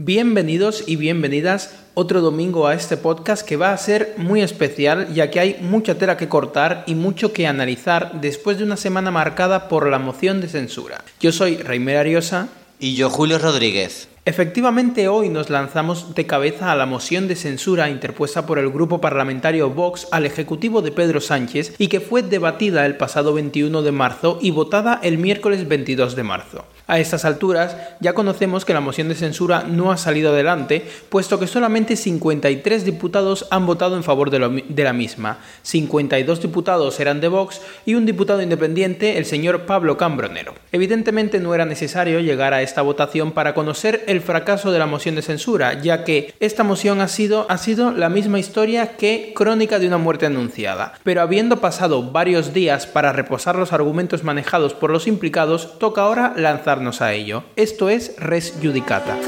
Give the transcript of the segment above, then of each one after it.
Bienvenidos y bienvenidas otro domingo a este podcast que va a ser muy especial ya que hay mucha tela que cortar y mucho que analizar después de una semana marcada por la moción de censura. Yo soy Reimer Ariosa. Y yo Julio Rodríguez. Efectivamente, hoy nos lanzamos de cabeza a la moción de censura interpuesta por el grupo parlamentario Vox al Ejecutivo de Pedro Sánchez y que fue debatida el pasado 21 de marzo y votada el miércoles 22 de marzo. A estas alturas ya conocemos que la moción de censura no ha salido adelante, puesto que solamente 53 diputados han votado en favor de, la misma. 52 diputados eran de Vox y un diputado independiente, el señor Pablo Cambronero. Evidentemente no era necesario llegar a esta votación para conocer el fracaso de la moción de censura, ya que esta moción ha sido, ha sido la misma historia que Crónica de una muerte anunciada. Pero habiendo pasado varios días para reposar los argumentos manejados por los implicados, toca ahora lanzar a ello. Esto es Res Judicata.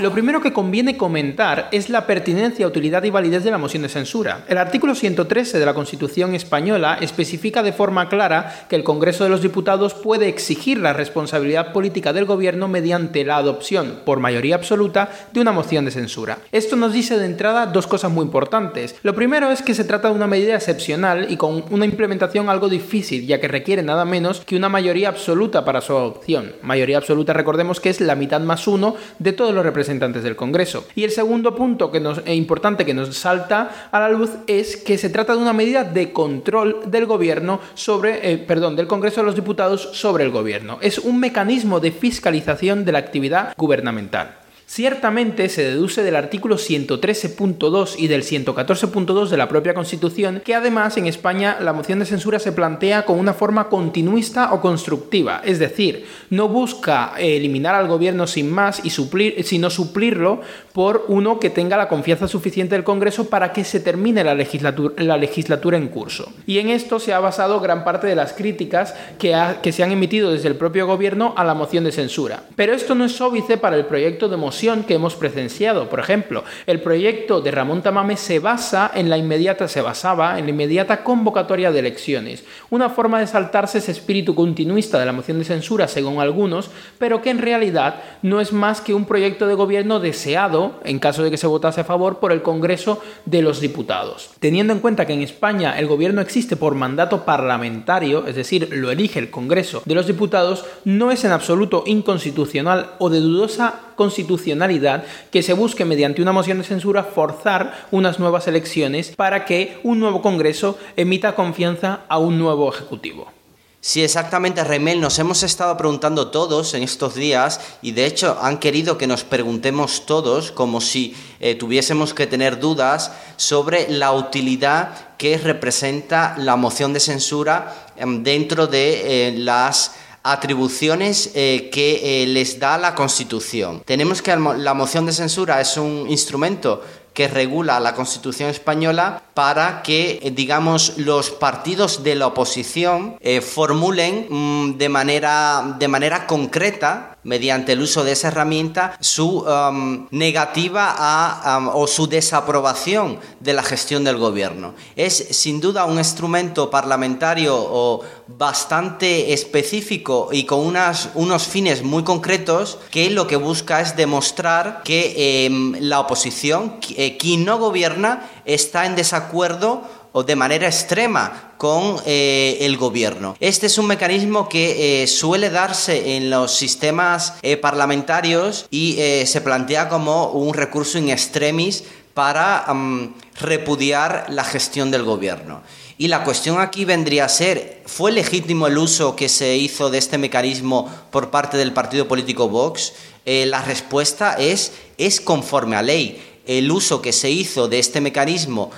Lo primero que conviene comentar es la pertinencia, utilidad y validez de la moción de censura. El artículo 113 de la Constitución española especifica de forma clara que el Congreso de los Diputados puede exigir la responsabilidad política del Gobierno mediante la adopción, por mayoría absoluta, de una moción de censura. Esto nos dice de entrada dos cosas muy importantes. Lo primero es que se trata de una medida excepcional y con una implementación algo difícil, ya que requiere nada menos que una mayoría absoluta para su adopción. Mayoría absoluta, recordemos que es la mitad más uno de todos los representantes representantes del Congreso. Y el segundo punto que nos, es importante que nos salta a la luz es que se trata de una medida de control del gobierno sobre, eh, perdón, del Congreso de los Diputados sobre el gobierno. Es un mecanismo de fiscalización de la actividad gubernamental. Ciertamente se deduce del artículo 113.2 y del 114.2 de la propia Constitución que además en España la moción de censura se plantea con una forma continuista o constructiva, es decir, no busca eliminar al gobierno sin más y sino suplirlo por uno que tenga la confianza suficiente del Congreso para que se termine la legislatura, la legislatura en curso. Y en esto se ha basado gran parte de las críticas que, que se han emitido desde el propio gobierno a la moción de censura. Pero esto no es óbice para el proyecto de moción que hemos presenciado. Por ejemplo, el proyecto de Ramón Tamame se basa en la inmediata, se basaba en la inmediata convocatoria de elecciones, una forma de saltarse ese espíritu continuista de la moción de censura, según algunos, pero que en realidad no es más que un proyecto de gobierno deseado, en caso de que se votase a favor, por el Congreso de los Diputados. Teniendo en cuenta que en España el gobierno existe por mandato parlamentario, es decir, lo elige el Congreso de los Diputados, no es en absoluto inconstitucional o de dudosa que se busque mediante una moción de censura forzar unas nuevas elecciones para que un nuevo Congreso emita confianza a un nuevo Ejecutivo. Sí, exactamente, Remel. Nos hemos estado preguntando todos en estos días y de hecho han querido que nos preguntemos todos como si eh, tuviésemos que tener dudas sobre la utilidad que representa la moción de censura em, dentro de eh, las atribuciones eh, que eh, les da la Constitución. Tenemos que la moción de censura es un instrumento que regula la Constitución española para que, eh, digamos, los partidos de la oposición formulen mm, de, manera, de manera concreta mediante el uso de esa herramienta su um, negativa a, um, o su desaprobación de la gestión del gobierno. Es sin duda un instrumento parlamentario bastante específico y con unas, unos fines muy concretos que lo que busca es demostrar que em, la oposición, eh, quien no gobierna, está en desacuerdo o de manera extrema con eh, el gobierno. Este es un mecanismo que eh, suele darse en los sistemas eh, parlamentarios y se plantea como un recurso in extremis para repudiar la gestión del gobierno. Y la cuestión aquí vendría a ser, ¿fue legítimo el uso que se hizo de este mecanismo por parte del partido político Vox? la respuesta es, es conforme a ley. El uso que se hizo de este mecanismo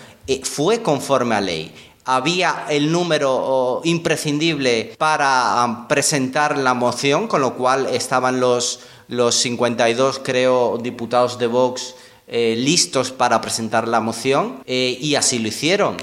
fue conforme a ley. Había el número imprescindible para presentar la moción, con lo cual estaban los, los 52, creo, diputados de Vox eh, listos para presentar la moción eh, y así lo hicieron.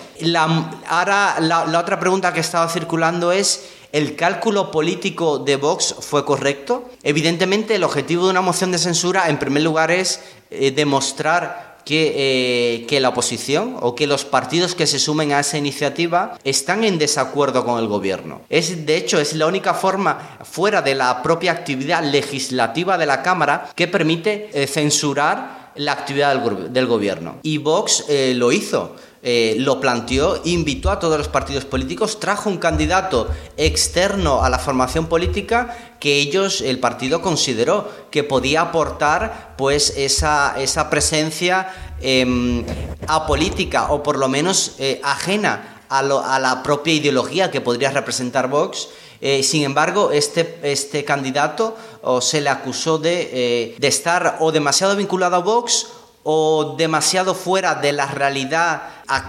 Ahora, la, otra pregunta que estaba circulando es... ¿El cálculo político de Vox fue correcto? Evidentemente, el objetivo de una moción de censura, en primer lugar, es eh, demostrar que, que, la oposición o que los partidos que se sumen a esa iniciativa están en desacuerdo con el gobierno. Es, de hecho, es la única forma fuera de la propia actividad legislativa de la Cámara que permite censurar la actividad del, gobierno. Y Vox eh, lo hizo. Eh, lo planteó, invitó a todos los partidos políticos, trajo un candidato externo a la formación política que ellos, el partido consideró que podía aportar pues esa, esa presencia eh, apolítica o por lo menos eh, ajena a, la propia ideología que podría representar Vox. Eh, sin embargo, este, este candidato se le acusó eh, de, estar o demasiado vinculado a Vox o demasiado fuera de la realidad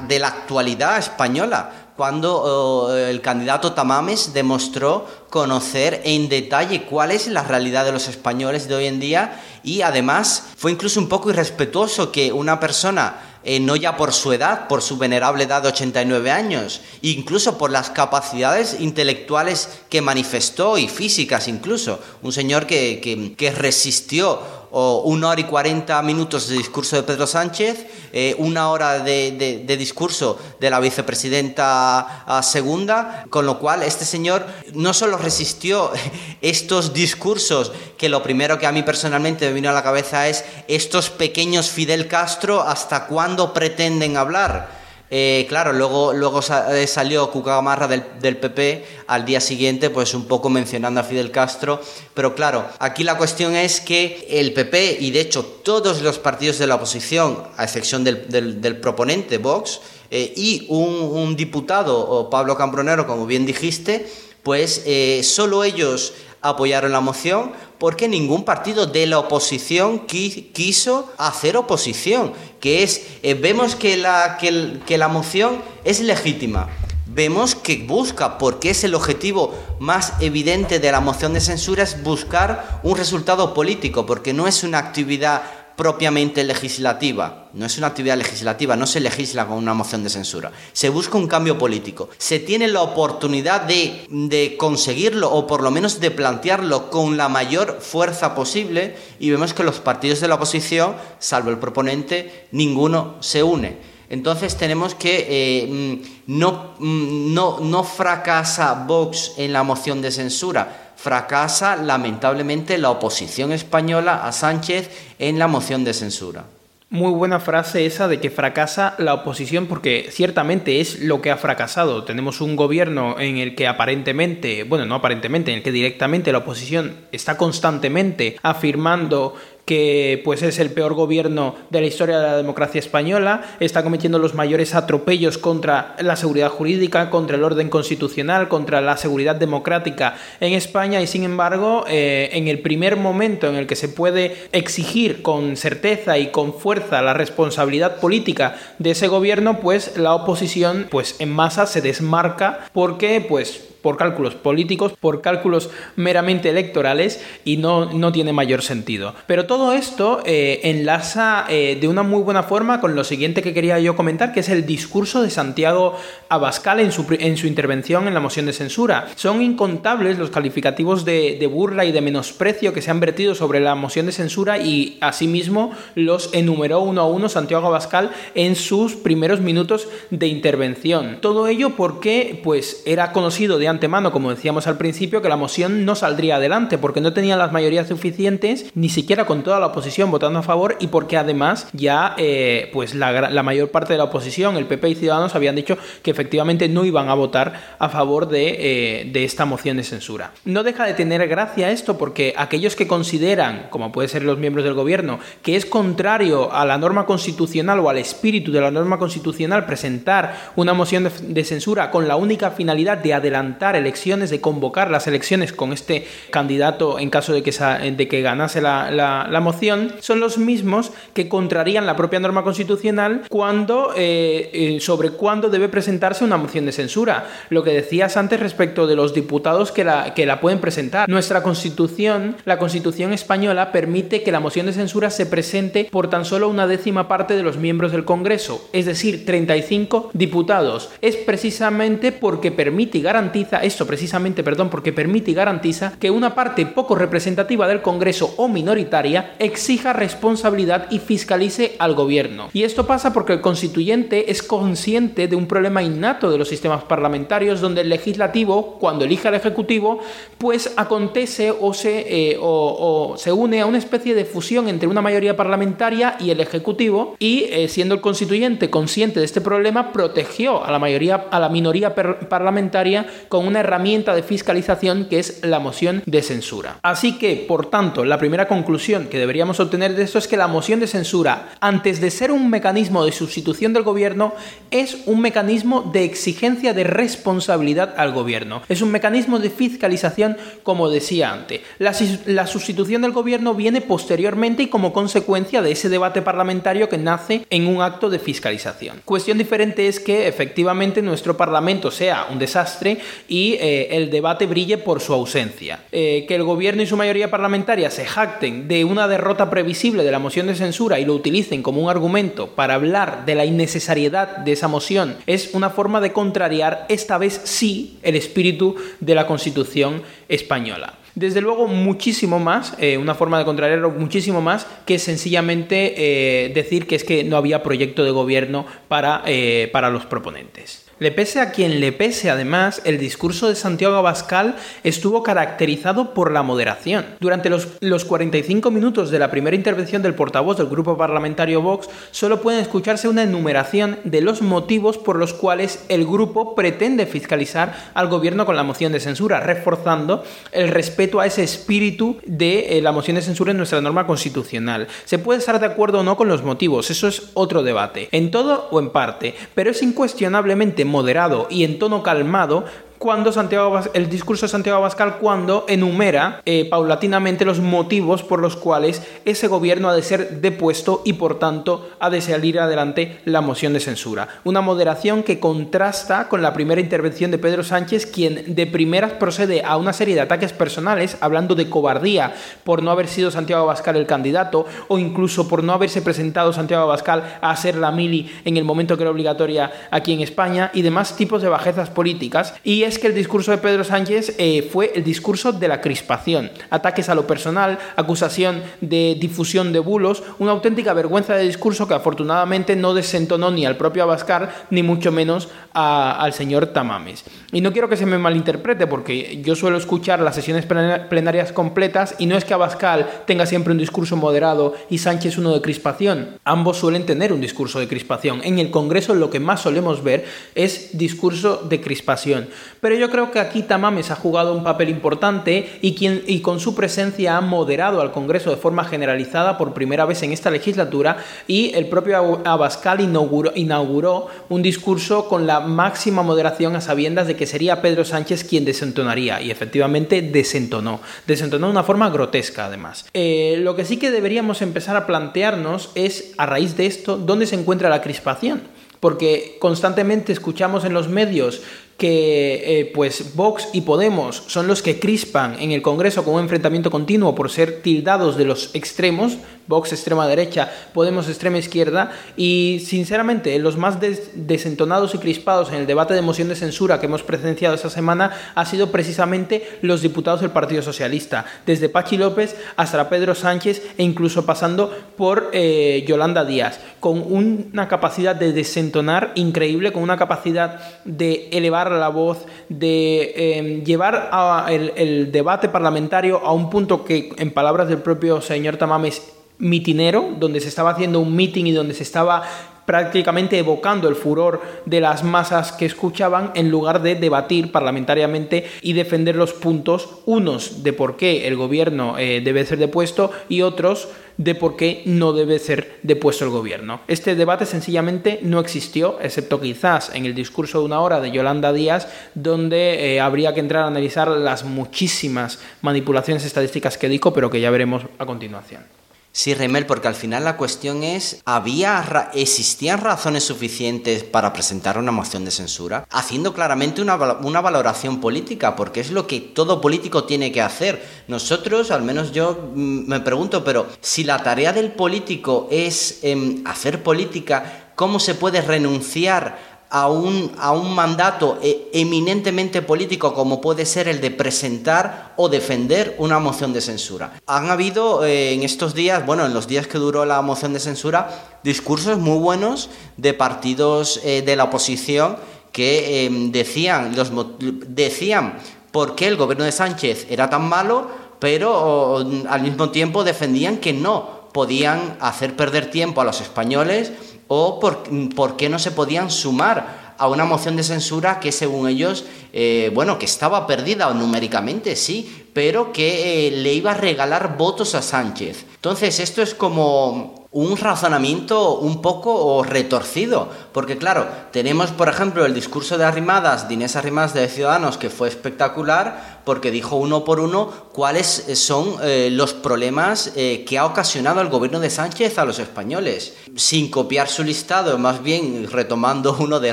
de la actualidad española, cuando el candidato Tamames demostró conocer en detalle cuál es la realidad de los españoles de hoy en día y además fue incluso un poco irrespetuoso que una persona eh, no ya por su edad, por su venerable edad de 89 años, incluso por las capacidades intelectuales que manifestó y físicas incluso. Un señor que, que, que resistió o una hora y cuarenta minutos de discurso de Pedro Sánchez, eh, una hora de, discurso de la vicepresidenta ah, segunda, con lo cual este señor no solo resistió estos discursos, que lo primero que a mí personalmente me vino a la cabeza es estos pequeños Fidel Castro, ¿hasta cuándo pretenden hablar? Eh, claro, luego, luego eh, salió Cucamarra del, del, PP al día siguiente, pues un poco mencionando a Fidel Castro. Pero claro, aquí la cuestión es que el PP y de hecho todos los partidos de la oposición, a excepción del, proponente Vox, eh, y un, diputado, Pablo Cambronero, como bien dijiste, pues solo ellos apoyaron la moción porque ningún partido de la oposición quiso hacer oposición, que es, eh, vemos que la, que, que la moción es legítima, vemos que busca, porque es el objetivo más evidente de la moción de censura, es buscar un resultado político, porque no es una actividad propiamente legislativa, no es una actividad legislativa, no se legisla con una moción de censura, se busca un cambio político, se tiene la oportunidad de, conseguirlo o por lo menos de plantearlo con la mayor fuerza posible y vemos que los partidos de la oposición, salvo el proponente, ninguno se une. Entonces tenemos que eh, mm, no, mm, no, no fracasa Vox en la moción de censura, fracasa lamentablemente la oposición española a Sánchez en la moción de censura. Muy buena frase esa de que fracasa la oposición porque ciertamente es lo que ha fracasado. Tenemos un gobierno en el que aparentemente, bueno, no aparentemente, en el que directamente la oposición está constantemente afirmando que pues es el peor gobierno de la historia de la democracia española, está cometiendo los mayores atropellos contra la seguridad jurídica, contra el orden constitucional, contra la seguridad democrática en España y sin embargo eh, en el primer momento en el que se puede exigir con certeza y con fuerza la responsabilidad política de ese gobierno, pues la oposición pues en masa se desmarca porque pues por cálculos políticos, por cálculos meramente electorales y no, no tiene mayor sentido. Pero todo esto eh, enlaza eh, de una muy buena forma con lo siguiente que quería yo comentar, que es el discurso de Santiago Abascal en su, en su intervención en la moción de censura. Son incontables los calificativos de, de burla y de menosprecio que se han vertido sobre la moción de censura y asimismo los enumeró uno a uno Santiago Abascal en sus primeros minutos de intervención. Todo ello porque pues era conocido de antemano, como decíamos al principio, que la moción no saldría adelante porque no tenía las mayorías suficientes, ni siquiera con toda la oposición votando a favor y porque además ya eh, pues la, mayor parte de la oposición, el PP y Ciudadanos, habían dicho que efectivamente no iban a votar a favor de, eh, de esta moción de censura. No deja de tener gracia esto porque aquellos que consideran, como puede ser los miembros del gobierno, que es contrario a la norma constitucional o al espíritu de la norma constitucional presentar una moción de censura con la única finalidad de adelantar elecciones, de convocar las elecciones con este candidato en caso de que, de que ganase la, moción, son los mismos que contrarían la propia norma constitucional cuando, eh, eh, sobre cuándo debe presentarse una moción de censura. Lo que decías antes respecto de los diputados que la, que la pueden presentar. Nuestra constitución, la constitución española, permite que la moción de censura se presente por tan solo una décima parte de los miembros del Congreso, es decir, 35 diputados. Es precisamente porque permite y garantiza, esto precisamente, perdón, porque permite y garantiza que una parte poco representativa del Congreso o minoritaria exija responsabilidad y fiscalice al gobierno. Y esto pasa porque el constituyente es consciente de un problema innato de los sistemas parlamentarios donde el legislativo, cuando elige al ejecutivo, pues acontece o se, eh, o, se une a una especie de fusión entre una mayoría parlamentaria y el ejecutivo y eh, siendo el constituyente consciente de este problema protegió a la mayoría a la minoría parlamentaria con una herramienta de fiscalización que es la moción de censura. Así que, por tanto, la primera conclusión que deberíamos obtener de esto es que la moción de censura, antes de ser un mecanismo de sustitución del gobierno, es un mecanismo de exigencia de responsabilidad al gobierno. Es un mecanismo de fiscalización, como decía antes. La, la sustitución del gobierno viene posteriormente y como consecuencia de ese debate parlamentario que nace en un acto de fiscalización. Cuestión diferente es que efectivamente nuestro Parlamento sea un desastre y eh, el debate brille por su ausencia. Eh, que el gobierno y su mayoría parlamentaria se jacten de una derrota previsible de la moción de censura y lo utilicen como un argumento para hablar de la innecesariedad de esa moción es una forma de contrariar esta vez sí el espíritu de la Constitución española. Desde luego, muchísimo más, eh, una forma de contrariarlo muchísimo más que sencillamente decir que es que no había proyecto de gobierno para, para los proponentes. Le pese a quien le pese, además, el discurso de Santiago Abascal estuvo caracterizado por la moderación. Durante los, los, 45 minutos de la primera intervención del portavoz del grupo parlamentario Vox, solo pueden escucharse una enumeración de los motivos por los cuales el grupo pretende fiscalizar al gobierno con la moción de censura, reforzando el respeto a ese espíritu de eh, la moción de censura en nuestra norma constitucional. Se puede estar de acuerdo o no con los motivos, eso es otro debate, en todo o en parte, pero es incuestionablemente moderado y en tono calmado cuando Santiago el discurso de Santiago Abascal cuando enumera eh, paulatinamente los motivos por los cuales ese gobierno ha de ser depuesto y por tanto ha de salir adelante la moción de censura. Una moderación que contrasta con la primera intervención de Pedro Sánchez, quien de primeras procede a una serie de ataques personales, hablando de cobardía por no haber sido Santiago Abascal el candidato o incluso por no haberse presentado Santiago Abascal a hacer la mili en el momento que era obligatoria aquí en España y demás tipos de bajezas políticas. Y es que el discurso de Pedro Sánchez eh, fue el discurso de la crispación, ataques a lo personal, acusación de difusión de bulos, una auténtica vergüenza de discurso que afortunadamente no desentonó ni al propio Abascal ni mucho menos al señor Tamames. Y no quiero que se me malinterprete porque yo suelo escuchar las sesiones plenarias completas y no es que Abascal tenga siempre un discurso moderado y Sánchez uno de crispación. Ambos suelen tener un discurso de crispación. En el Congreso lo que más solemos ver es discurso de crispación. Pero yo creo que aquí Tamames ha jugado un papel importante y, quien, y con su presencia ha moderado al Congreso de forma generalizada por primera vez en esta legislatura y el propio Abascal inauguró, inauguró un discurso con la máxima moderación a sabiendas de que sería Pedro Sánchez quien desentonaría y efectivamente desentonó. Desentonó de una forma grotesca además. Eh, lo que sí que deberíamos empezar a plantearnos es a raíz de esto dónde se encuentra la crispación porque constantemente escuchamos en los medios que eh, pues Vox y Podemos son los que crispan en el Congreso con un enfrentamiento continuo por ser tildados de los extremos, Vox extrema derecha, Podemos extrema izquierda, y sinceramente los más desentonados y crispados en el debate de moción de censura que hemos presenciado esta semana ha sido precisamente los diputados del Partido Socialista, desde Pachi López hasta Pedro Sánchez e incluso pasando por eh, Yolanda Díaz, con una capacidad de desentonar increíble, con una capacidad de elevar la voz, de em, llevar el debate parlamentario a un punto que, en palabras del propio señor Tamames, mitinero, donde se estaba haciendo un meeting y donde se estaba prácticamente evocando el furor de las masas que escuchaban en lugar de debatir parlamentariamente y defender los puntos, unos de por qué el gobierno eh, debe ser depuesto y otros de por qué no debe ser depuesto el gobierno. Este debate sencillamente no existió, excepto quizás en el discurso de una hora de Yolanda Díaz, donde eh, habría que entrar a analizar las muchísimas manipulaciones estadísticas que dijo, pero que ya veremos a continuación. Sí, Remel, porque al final la cuestión es, ¿había ¿existían razones suficientes para presentar una moción de censura? Haciendo claramente una, una, valoración política, porque es lo que todo político tiene que hacer. Nosotros, al menos yo mm, me pregunto, pero si la tarea del político es em, hacer política, ¿cómo se puede renunciar a un, a un mandato e, eminentemente político como puede ser el de presentar o defender una moción de censura. Han habido eh, en estos días, bueno, en los días que duró la moción de censura, discursos muy buenos de partidos eh, de la oposición que em, decían, los, decían por qué el gobierno de Sánchez era tan malo, pero al mismo tiempo defendían que no podían hacer perder tiempo a los españoles o por, qué no se podían sumar a una moción de censura que según ellos, eh, bueno, que estaba perdida numéricamente, sí, pero que eh, le iba a regalar votos a Sánchez. Entonces, esto es como un razonamiento un poco retorcido, porque claro, tenemos por ejemplo el discurso de Arrimadas, de Arrimadas de Ciudadanos, que fue espectacular, porque dijo uno por uno cuáles eh, son eh, los problemas que ha ocasionado el gobierno de Sánchez a los españoles. Sin copiar su listado, más bien retomando uno de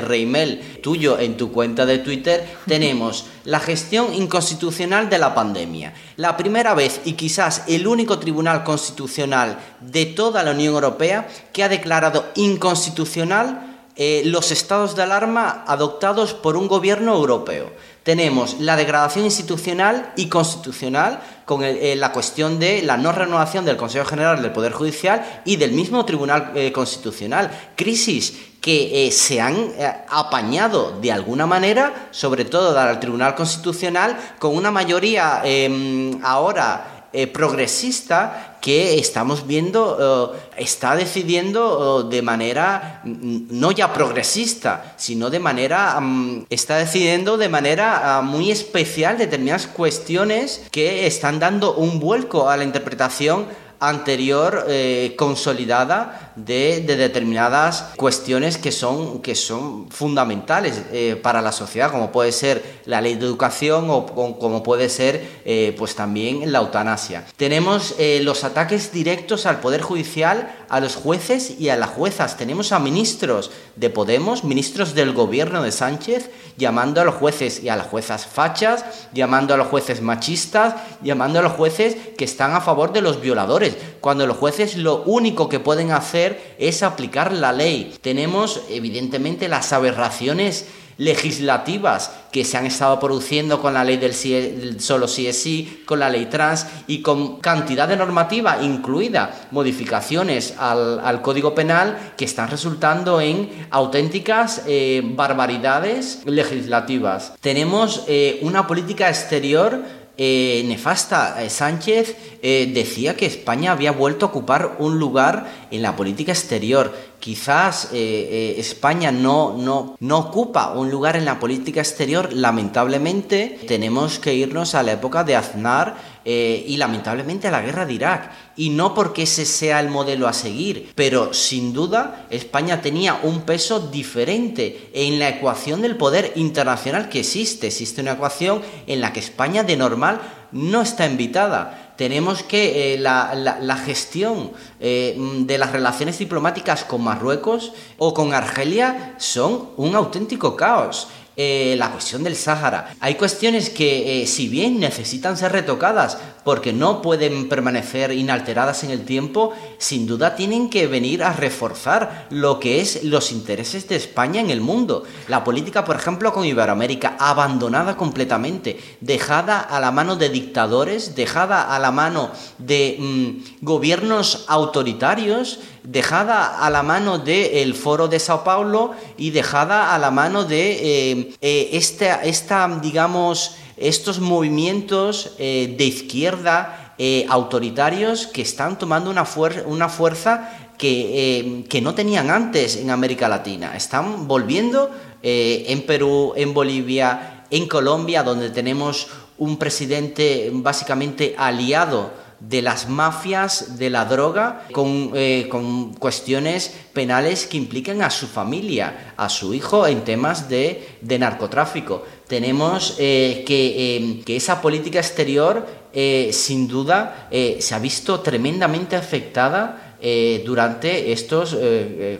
Reimel tuyo en tu cuenta de Twitter, tenemos la gestión inconstitucional de la pandemia. La primera vez y quizás el único tribunal constitucional de toda la Unión Europea que ha declarado inconstitucional los estados de alarma adoptados por un gobierno europeo tenemos la degradación institucional y constitucional con eh, la cuestión de la no renovación del Consejo General del Poder Judicial y del mismo Tribunal eh, Constitucional. Crisis que eh, se han apañado de alguna manera, sobre todo al Tribunal Constitucional, con una mayoría em, ahora progresista que estamos viendo eh, está decidiendo eh, de manera mm, no ya progresista, sino de manera mm, está decidiendo de manera ah, muy especial determinadas cuestiones que están dando un vuelco a la interpretación anterior eh, consolidada de, determinadas cuestiones que son, que son fundamentales eh, para la sociedad, como puede ser la ley de educación o, como puede ser eh, pues también la eutanasia. Tenemos los ataques directos al Poder Judicial, a los jueces y a las juezas. Tenemos a ministros de Podemos, ministros del gobierno de Sánchez, llamando a los jueces y a las juezas fachas, llamando a los jueces machistas, llamando a los jueces que están a favor de los violadores cuando los jueces lo único que pueden hacer es aplicar la ley. Tenemos evidentemente las aberraciones legislativas que se han estado produciendo con la ley del, solo sí es sí, con la ley trans y con cantidad de normativa, incluida modificaciones al, Código Penal, que están resultando en auténticas eh, barbaridades legislativas. Tenemos eh, una política exterior eh, nefasta. Sánchez decía que España había vuelto a ocupar un lugar en la política exterior. Quizás España no, no, no ocupa un lugar en la política exterior. Lamentablemente tenemos que irnos a la época de Aznar eh, y lamentablemente a la guerra de Irak. Y no porque ese sea el modelo a seguir, pero sin duda España tenía un peso diferente en la ecuación del poder internacional que existe. Existe una ecuación en la que España de normal no está invitada tenemos que eh, la, gestión eh, de las relaciones diplomáticas con Marruecos o con Argelia son un auténtico caos. Eh, la cuestión del Sáhara. Hay cuestiones que, si bien necesitan ser retocadas porque no pueden permanecer inalteradas en el tiempo, sin duda tienen que venir a reforzar lo que es los intereses de España en el mundo. La política, por ejemplo, con Iberoamérica, abandonada completamente, dejada a la mano de dictadores, dejada a la mano de mm, gobiernos autoritarios, dejada a la mano del Foro de Sao Paulo y dejada a la mano de eh, eh, esta, esta, digamos, estos movimientos eh, de izquierda autoritarios que están tomando una, una fuerza que, que no tenían antes en América Latina. Están volviendo en Perú, en Bolivia, en Colombia, donde tenemos un presidente básicamente aliado de las mafias de la droga con, eh, con, cuestiones penales que implican a su familia, a su hijo en temas de, de narcotráfico. Tenemos eh, que, eh, que, esa política exterior sin duda se ha visto tremendamente afectada durante estos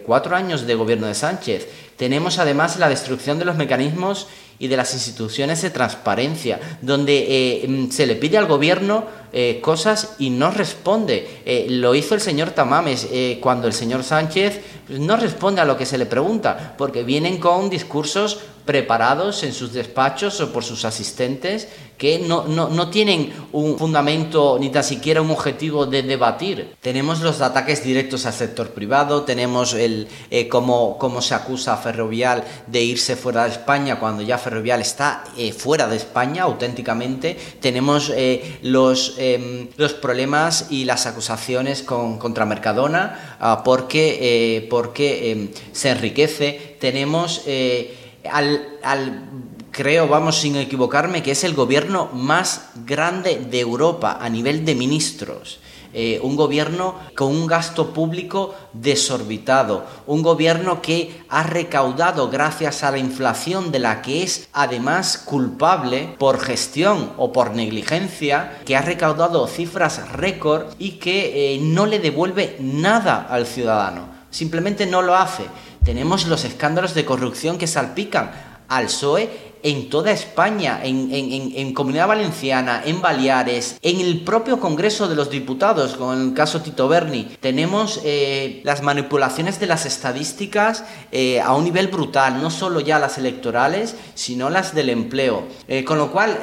cuatro años de gobierno de Sánchez. Tenemos además la destrucción de los mecanismos y de las instituciones de transparencia, donde eh, mm, se le pide al gobierno eh, cosas y no responde. Eh, lo hizo el señor Tamames cuando el señor Sánchez pues, no responde a lo que se le pregunta, porque vienen con discursos preparados en sus despachos o por sus asistentes que no, no, no, tienen un fundamento ni tan siquiera un objetivo de debatir. Tenemos los ataques directos al sector privado, tenemos el eh, cómo, se acusa a Ferrovial de irse fuera de España cuando ya Ferrovial está eh, fuera de España auténticamente, tenemos eh, los, em, los problemas y las acusaciones con, contra Mercadona ah, porque, porque em, se enriquece, tenemos al, al creo, vamos sin equivocarme, que es el gobierno más grande de Europa a nivel de ministros. Eh, un gobierno con un gasto público desorbitado, un gobierno que ha recaudado gracias a la inflación de la que es además culpable por gestión o por negligencia, que ha recaudado cifras récord y que eh, no le devuelve nada al ciudadano, simplemente no lo hace. Tenemos los escándalos de corrupción que salpican al PSOE en toda España, en, Comunidad Valenciana, en Baleares, en el propio Congreso de los Diputados, con el caso Tito Berni. Tenemos eh, las manipulaciones de las estadísticas eh, a un nivel brutal, no solo ya las electorales, sino las del empleo. Eh, con lo cual,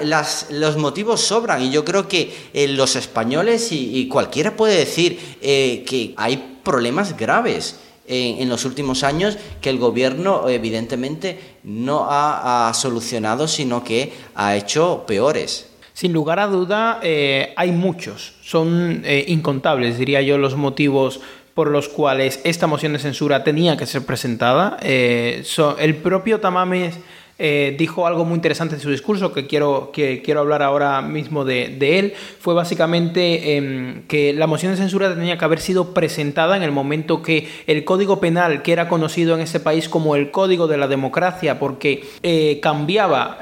los motivos sobran y yo creo que los españoles y, cualquiera puede decir que hay problemas graves en, los últimos años que el gobierno evidentemente no ha, solucionado, sino que ha hecho peores. Sin lugar a duda, eh, hay muchos, son eh, incontables, diría yo, los motivos por los cuales esta moción de censura tenía que ser presentada. Eh, el propio Tamames eh, dijo algo muy interesante en su discurso que quiero, que quiero hablar ahora mismo de, él. Fue básicamente em, que la moción de censura tenía que haber sido presentada en el momento que el Código Penal, que era conocido en ese país como el Código de la Democracia, porque eh, cambiaba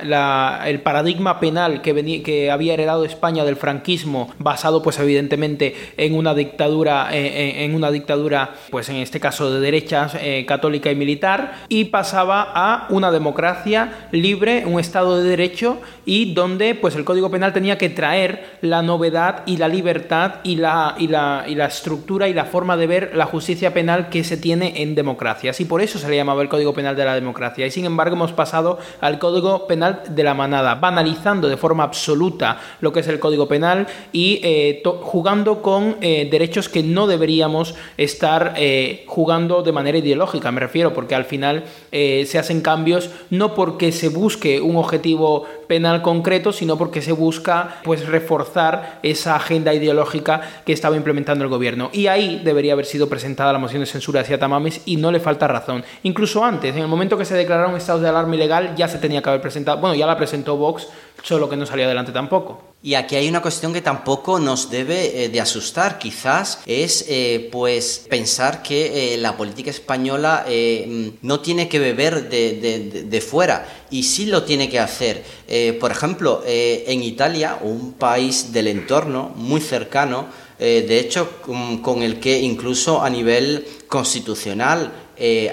el paradigma penal que, venía, que había heredado España del franquismo, basado pues evidentemente en una dictadura, eh, en una dictadura, pues en este caso de derechas, católica y militar, y pasaba a una democracia libre, un Estado de Derecho y donde pues, el Código Penal tenía que traer la novedad y la libertad y la, y la, y la estructura y la forma de ver la justicia penal que se tiene en democracias. Y por eso se le llamaba el Código Penal de la democracia. Y sin embargo hemos pasado al Código Penal de la manada, banalizando de forma absoluta lo que es el Código Penal y eh, jugando con eh, derechos que no deberíamos estar eh, jugando de manera ideológica, me refiero, porque al final se hacen cambios no por porque se busque un objetivo penal concreto, sino porque se busca pues reforzar esa agenda ideológica que estaba implementando el gobierno. Y ahí debería haber sido presentada la moción de censura hacia Tamames y no le falta razón. Incluso antes, en el momento que se declararon estados de alarma ilegal, ya se tenía que haber presentado, bueno, ya la presentó Vox, solo que no salió adelante tampoco. Y aquí hay una cuestión que tampoco nos debe eh, de asustar, quizás es eh, pues pensar que eh, la política española no tiene que beber de, de, fuera y sí lo tiene que hacer. por ejemplo, en Italia, un país del entorno muy cercano, de hecho con, el que incluso a nivel constitucional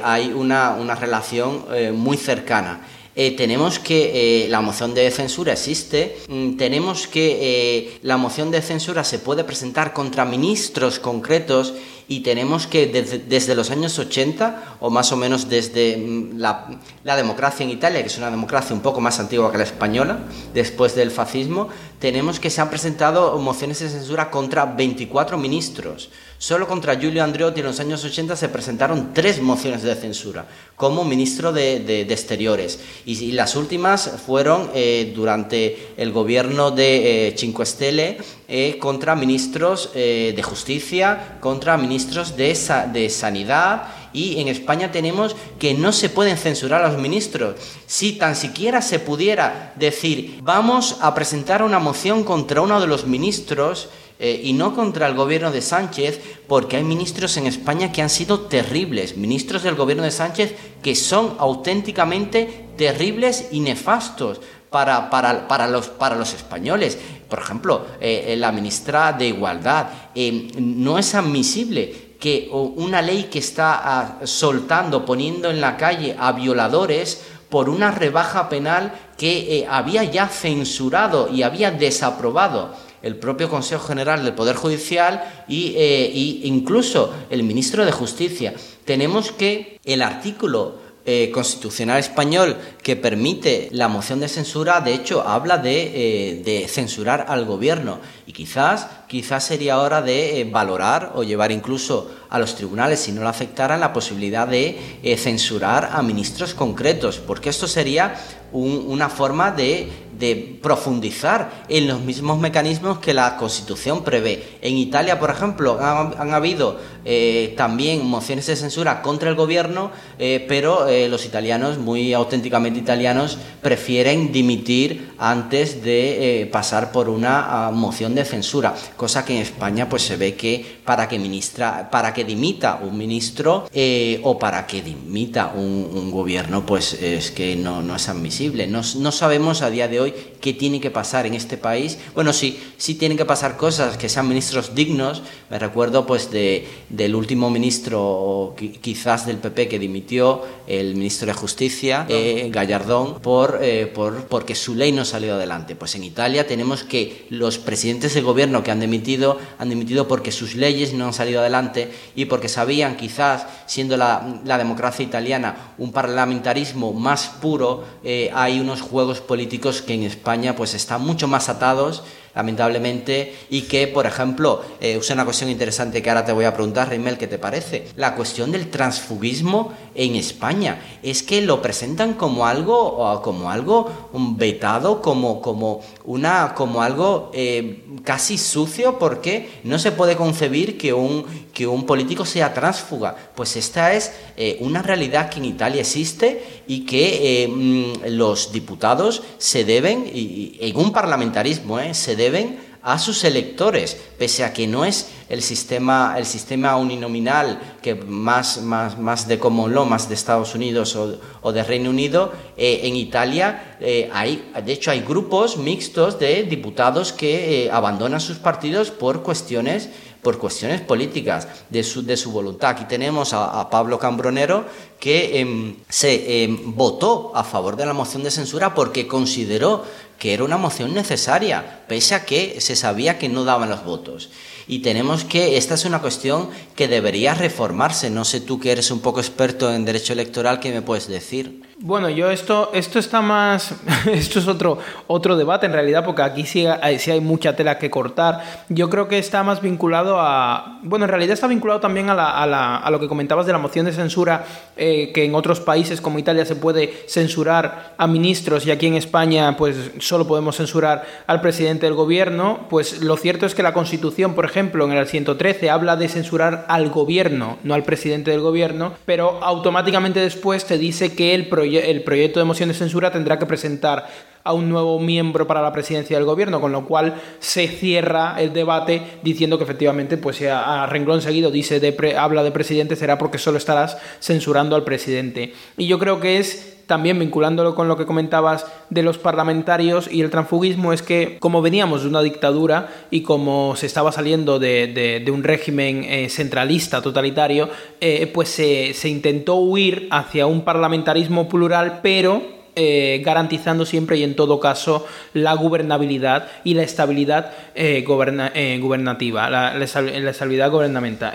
hay una, una relación muy cercana. Eh, tenemos que eh, la moción de censura existe, mm, tenemos que eh, la moción de censura se puede presentar contra ministros concretos y tenemos que desde, los años 80 o más o menos desde mm, la, la, democracia en Italia, que es una democracia un poco más antigua que la española, después del fascismo, tenemos que se han presentado mociones de censura contra 24 ministros. Solo contra Giulio Andreotti en los años 80 se presentaron tres mociones de censura como ministro de, Exteriores. Y, las últimas fueron eh, durante el gobierno de eh, Cinque Stelle eh, contra ministros de Justicia, contra ministros de, de Sanidad y en España tenemos que no se pueden censurar a los ministros. Si tan siquiera se pudiera decir, vamos a presentar una moción contra uno de los ministros, eh, y no contra el gobierno de Sánchez, porque hay ministros en España que han sido terribles, ministros del gobierno de Sánchez que son auténticamente terribles y nefastos para, para, los, para los españoles. Por ejemplo, eh, la ministra de Igualdad, eh, no es admisible que una ley que está ah, soltando, poniendo en la calle a violadores por una rebaja penal que había ya censurado y había desaprobado el propio Consejo General del Poder Judicial y, eh, incluso el ministro de Justicia. Tenemos que el artículo eh, constitucional español que permite la moción de censura, de hecho, habla de, eh, de censurar al gobierno. Y quizás, quizás sería hora de valorar o llevar incluso a los tribunales, si no lo aceptaran, la posibilidad de censurar a ministros concretos, porque esto sería una forma de de profundizar en los mismos mecanismos que la Constitución prevé. En Italia, por ejemplo, han, habido eh, también mociones de censura contra el gobierno, eh, pero eh, los italianos, muy auténticamente italianos, prefieren dimitir antes de pasar por una ah, moción de censura, cosa que en España pues se ve que para que ministra, para que dimita un ministro o para que dimita un, gobierno, pues es que no, no es admisible. No, no sabemos a día de hoy qué tiene que pasar en este país. Bueno, sí, sí tienen que pasar cosas que sean ministros dignos. Me recuerdo pues de, del último ministro, quizás del PP, que dimitió, el ministro de Justicia, eh, Gallardón, por, eh, por, porque su ley no salió adelante. Pues en Italia tenemos que los presidentes de gobierno que han dimitido, han dimitido porque sus leyes no han salido adelante y porque sabían, quizás, siendo la, la democracia italiana un parlamentarismo más puro, eh, hay unos juegos políticos que en España pues están mucho más atados lamentablemente, y que, por ejemplo, eh, usa una cuestión interesante que ahora te voy a preguntar, Rimmel, ¿qué te parece? La cuestión del transfugismo en España. Es que lo presentan como algo, como algo vetado, como, como, una, como algo eh, casi sucio, porque no se puede concebir que un, que un político sea transfuga. Pues esta es eh, una realidad que en Italia existe y que mm, los diputados se deben, y, en un parlamentarismo, se deben deben a sus electores, pese a que no es el sistema, el sistema uninominal que más, más, más de common law, más de Estados Unidos o, de Reino Unido, eh, en Italia eh, hay, de hecho hay grupos mixtos de diputados que eh, abandonan sus partidos por cuestiones por cuestiones políticas de su, de su voluntad. Aquí tenemos a, Pablo Cambronero que em, se em, votó a favor de la moción de censura porque consideró que era una moción necesaria, pese a que se sabía que no daban los votos. Y tenemos que, esta es una cuestión que debería reformarse. No sé tú que eres un poco experto en derecho electoral, ¿qué me puedes decir? Bueno, yo esto, esto está más, esto es otro, otro debate en realidad, porque aquí sí hay, mucha tela que cortar. Yo creo que está más vinculado a, bueno, en realidad está vinculado también a, la, a, la, a lo que comentabas de la moción de censura, eh, que en otros países como Italia se puede censurar a ministros y aquí en España pues solo podemos censurar al presidente del gobierno. Pues lo cierto es que la Constitución, por ejemplo, en el 113 habla de censurar al gobierno, no al presidente del gobierno, pero automáticamente después te dice que el proyecto el proyecto de moción de censura tendrá que presentar a un nuevo miembro para la presidencia del gobierno, con lo cual se cierra el debate diciendo que efectivamente, pues si a, renglón seguido dice de habla de presidente, será porque solo estarás censurando al presidente. Y yo creo que es también vinculándolo con lo que comentabas de los parlamentarios y el transfugismo, es que como veníamos de una dictadura y como se estaba saliendo de, un régimen eh, centralista, totalitario, eh, pues se, intentó huir hacia un parlamentarismo plural, pero eh, garantizando siempre y en todo caso la gobernabilidad y la estabilidad gubernativa, la, estabilidad gubernamental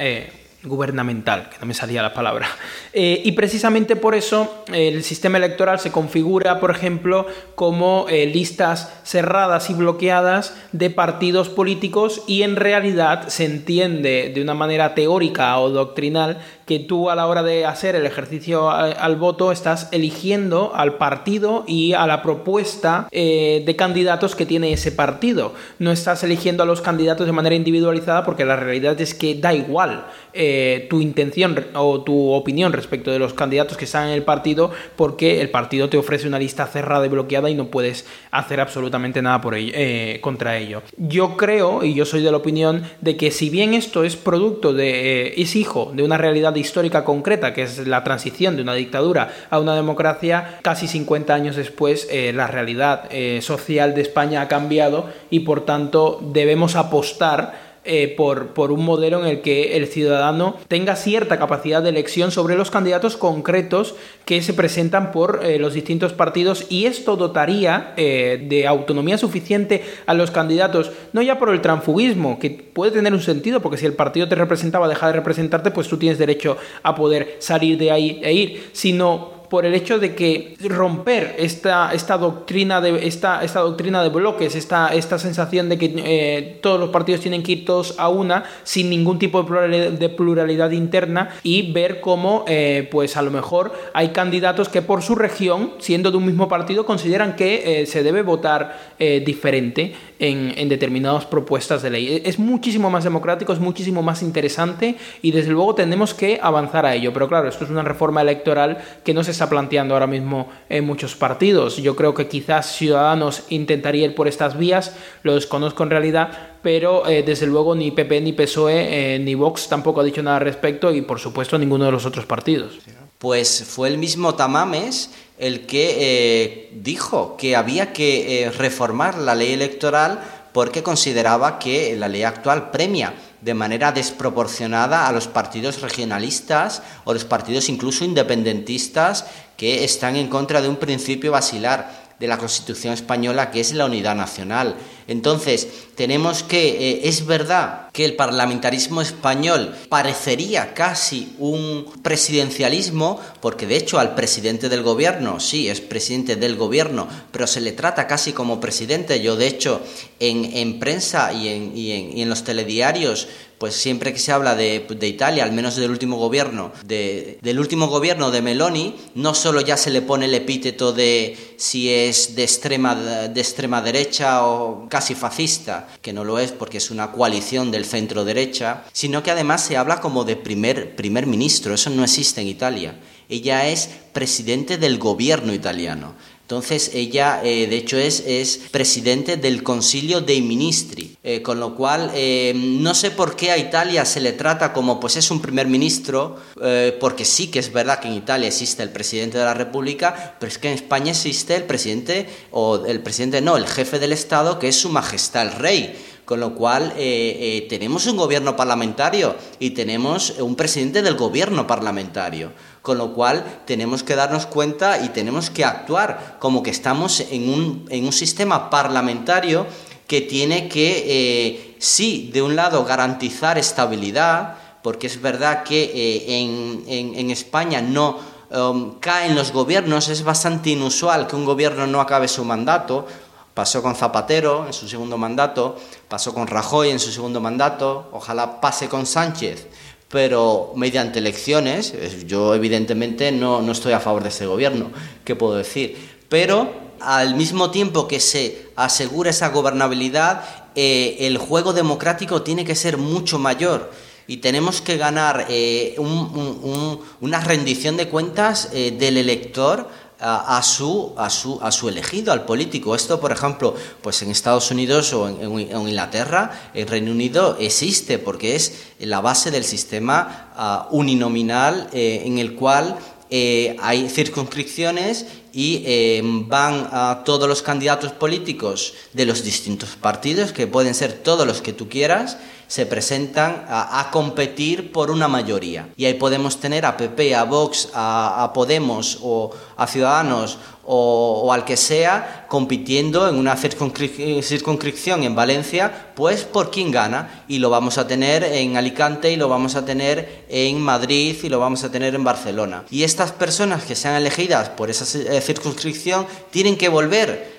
gubernamental, que no me salía la palabra. Eh, y precisamente por eso el sistema electoral se configura, por ejemplo, como eh, listas cerradas y bloqueadas de partidos políticos y en realidad se entiende de una manera teórica o doctrinal que tú a la hora de hacer el ejercicio al, voto estás eligiendo al partido y a la propuesta eh, de candidatos que tiene ese partido. No estás eligiendo a los candidatos de manera individualizada porque la realidad es que da igual eh, tu intención o tu opinión respecto de los candidatos que están en el partido porque el partido te ofrece una lista cerrada y bloqueada y no puedes hacer absolutamente nada por ello, eh, contra ello. Yo creo y yo soy de la opinión de que si bien esto es producto de, es hijo de una realidad histórica concreta, que es la transición de una dictadura a una democracia, casi 50 años después eh, la realidad eh, social de España ha cambiado y por tanto debemos apostar eh, por, por, un modelo en el que el ciudadano tenga cierta capacidad de elección sobre los candidatos concretos que se presentan por eh, los distintos partidos y esto dotaría eh, de autonomía suficiente a los candidatos, no ya por el transfugismo, que puede tener un sentido, porque si el partido te representaba, deja de representarte, pues tú tienes derecho a poder salir de ahí e ir, sino por el hecho de que romper esta, esta, doctrina, de, esta, esta doctrina de bloques, esta, esta sensación de que eh, todos los partidos tienen que ir todos a una sin ningún tipo de pluralidad, interna y ver cómo eh, pues a lo mejor hay candidatos que por su región, siendo de un mismo partido, consideran que eh, se debe votar diferente en, en, determinadas propuestas de ley. Es muchísimo más democrático, es muchísimo más interesante y desde luego tenemos que avanzar a ello. Pero claro, esto es una reforma electoral que no se planteando ahora mismo en muchos partidos. Yo creo que quizás Ciudadanos intentaría ir por estas vías, lo desconozco en realidad, pero eh, desde luego ni PP ni PSOE eh, ni Vox tampoco ha dicho nada al respecto y por supuesto ninguno de los otros partidos. Pues fue el mismo Tamames el que eh, dijo que había que reformar la ley electoral porque consideraba que la ley actual premia de manera desproporcionada a los partidos regionalistas o los partidos incluso independentistas que están en contra de un principio basilar de la Constitución española, que es la unidad nacional. Entonces, tenemos que, eh, es verdad que el parlamentarismo español parecería casi un presidencialismo, porque de hecho al presidente del gobierno, sí, es presidente del gobierno, pero se le trata casi como presidente. Yo, de hecho, en, prensa y en, y en los telediarios pues siempre que se habla de, Italia, al menos del último gobierno, del último gobierno de Meloni, no solo ya se le pone el epíteto de si es de extrema, de extrema derecha o casi fascista, que no lo es porque es una coalición del centro derecha, sino que además se habla como de primer, primer ministro, eso no existe en Italia. Ella es presidente del gobierno italiano. Entonces ella, eh, de hecho, es, es, presidente del Concilio dei Ministri, eh, con lo cual eh, no sé por qué a Italia se le trata como pues es un primer ministro, porque sí que es verdad que en Italia existe el presidente de la República, pero es que en España existe el presidente, o el presidente no, el jefe del Estado, que es su majestad el rey. Con lo cual tenemos un gobierno parlamentario y tenemos un presidente del gobierno parlamentario con lo cual tenemos que darnos cuenta y tenemos que actuar como que estamos en un, en un sistema parlamentario que tiene que, eh, sí, de un lado garantizar estabilidad, porque es verdad que eh, en, en, España no um, caen los gobiernos, es bastante inusual que un gobierno no acabe su mandato, pasó con Zapatero en su segundo mandato, pasó con Rajoy en su segundo mandato, ojalá pase con Sánchez pero mediante elecciones, yo evidentemente no, estoy a favor de este gobierno, ¿qué puedo decir? Pero al mismo tiempo que se asegura esa gobernabilidad, eh, el juego democrático tiene que ser mucho mayor y tenemos que ganar eh, una rendición de cuentas eh, del elector a, su, a, su, a su elegido, al político. Esto, por ejemplo, pues en Estados Unidos o en, Inglaterra, en Reino Unido existe porque es la base del sistema ah, uninominal eh, en el cual eh, hay circunscripciones y eh, van a todos los candidatos políticos de los distintos partidos, que pueden ser todos los que tú quieras, se presentan a, competir por una mayoría. Y ahí podemos tener a PP, a Vox, a, Podemos o a Ciudadanos o, al que sea compitiendo en una circunscripción en Valencia, pues por quién gana. Y lo vamos a tener en Alicante y lo vamos a tener en Madrid y lo vamos a tener en Barcelona. Y estas personas que sean elegidas por esa eh, circunscripción tienen que volver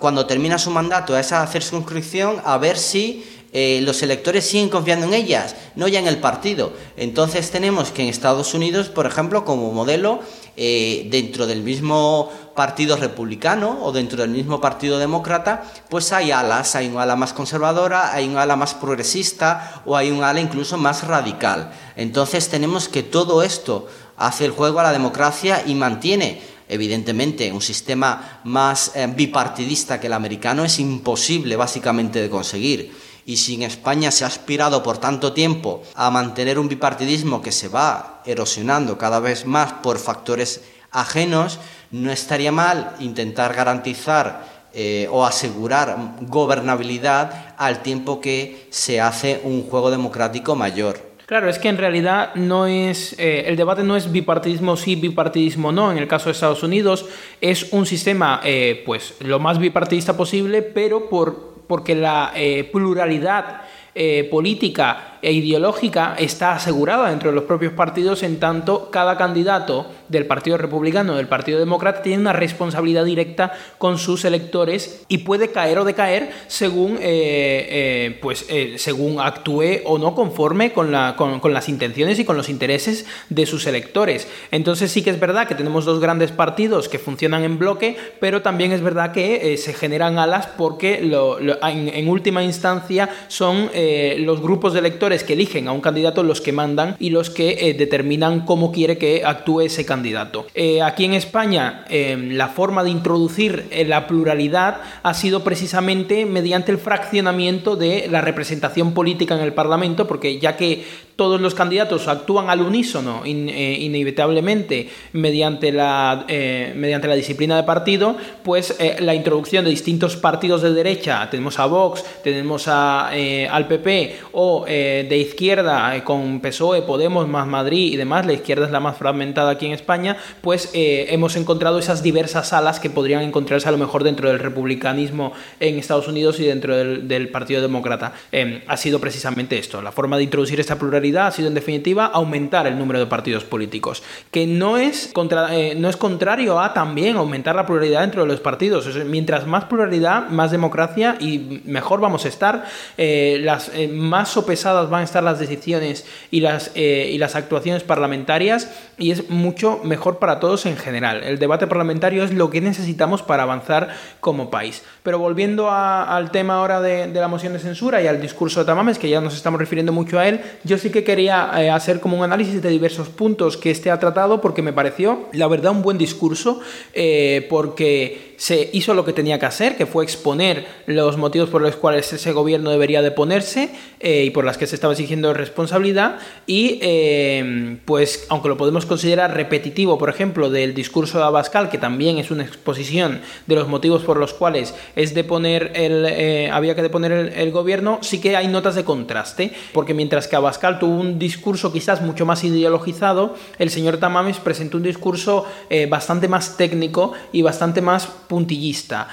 cuando termina su mandato a esa circunscripción a ver si eh, los electores siguen confiando en ellas, no ya en el partido. Entonces tenemos que en Estados Unidos, por ejemplo, como modelo, eh, dentro del mismo partido republicano o dentro del mismo partido demócrata, pues hay alas, hay un ala más conservadora, hay un ala más progresista o hay un ala incluso más radical. Entonces tenemos que todo esto hace el juego a la democracia y mantiene evidentemente un sistema más eh, bipartidista que el americano es imposible básicamente de conseguir. Y si en España se ha aspirado por tanto tiempo a mantener un bipartidismo que se va erosionando cada vez más por factores ajenos, no estaría mal intentar garantizar eh, o asegurar gobernabilidad al tiempo que se hace un juego democrático mayor. Claro, es que en realidad no es eh, el debate no es bipartidismo sí, bipartidismo no. En el caso de Estados Unidos es un sistema, eh, pues lo más bipartidista posible, pero por porque la eh, pluralidad eh, política e ideológica está asegurada dentro de los propios partidos, en tanto cada candidato del Partido Republicano o del Partido Demócrata tiene una responsabilidad directa con sus electores y puede caer o decaer según, eh, eh, pues, eh, según actúe o no conforme con, la, con, con, las intenciones y con los intereses de sus electores. Entonces sí que es verdad que tenemos dos grandes partidos que funcionan en bloque, pero también es verdad que se generan alas porque en, en, última instancia son los grupos de electores que eligen a un candidato los que mandan y los que eh, determinan cómo quiere que actúe ese candidato. Eh, aquí en España, em, la forma de introducir eh, la pluralidad ha sido precisamente mediante el fraccionamiento de la representación política en el Parlamento, porque ya que todos los candidatos actúan al unísono inevitablemente mediante la, mediante la disciplina de partido, pues la introducción de distintos partidos de derecha, tenemos a Vox, tenemos al PP o de izquierda eh, con PSOE, Podemos, más Madrid y demás, la izquierda es la más fragmentada aquí en España, pues eh, hemos encontrado esas diversas alas que podrían encontrarse a lo mejor dentro del republicanismo en Estados Unidos y dentro del, Partido Demócrata. Em, ha sido precisamente esto. La forma de introducir esta pluralidad ha sido en definitiva aumentar el número de partidos políticos, que no es, contra, eh, no es contrario a también aumentar la pluralidad dentro de los partidos. mientras más pluralidad, más democracia y mejor vamos a estar. las más sopesadas van a estar las decisiones y las, eh, y las actuaciones parlamentarias y es mucho mejor para todos en general. El debate parlamentario es lo que necesitamos para avanzar como país. Pero volviendo al tema ahora de, la moción de censura y al discurso de Tamames, que ya nos estamos refiriendo mucho a él, yo sí que quería eh, hacer como un análisis de diversos puntos que este ha tratado porque me pareció, la verdad, un buen discurso, eh, porque se hizo lo que tenía que hacer, que fue exponer los motivos por los cuales ese gobierno debería de ponerse y por las que se estaba exigiendo responsabilidad y eh, pues aunque lo podemos considerar repetitivo, por ejemplo, del discurso de Abascal, que también es una exposición de los motivos por los cuales es de poner el, eh, había que deponer el, gobierno, sí que hay notas de contraste, porque mientras que Abascal tuvo un discurso quizás mucho más ideologizado, el señor Tamames presentó un discurso eh, bastante más técnico y bastante más puntillista,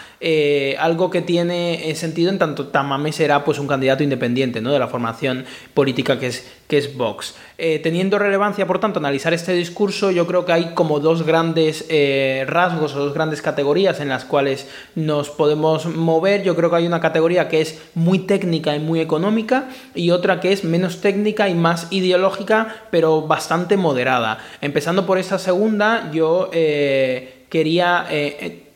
algo que tiene sentido en tanto Tamames era pues un candidato independiente ¿no? De la formación política que es, que es Vox. Eh, teniendo relevancia, por tanto, analizar este discurso, yo creo que hay como dos grandes eh, rasgos o dos grandes categorías en las cuales nos podemos mover. Yo creo que hay una categoría que es muy técnica y muy económica y otra que es menos técnica y más ideológica, pero bastante moderada. Empezando por esta segunda, yo eh, quería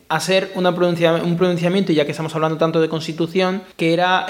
hacer un pronunciamiento, ya que estamos hablando tanto de constitución, que era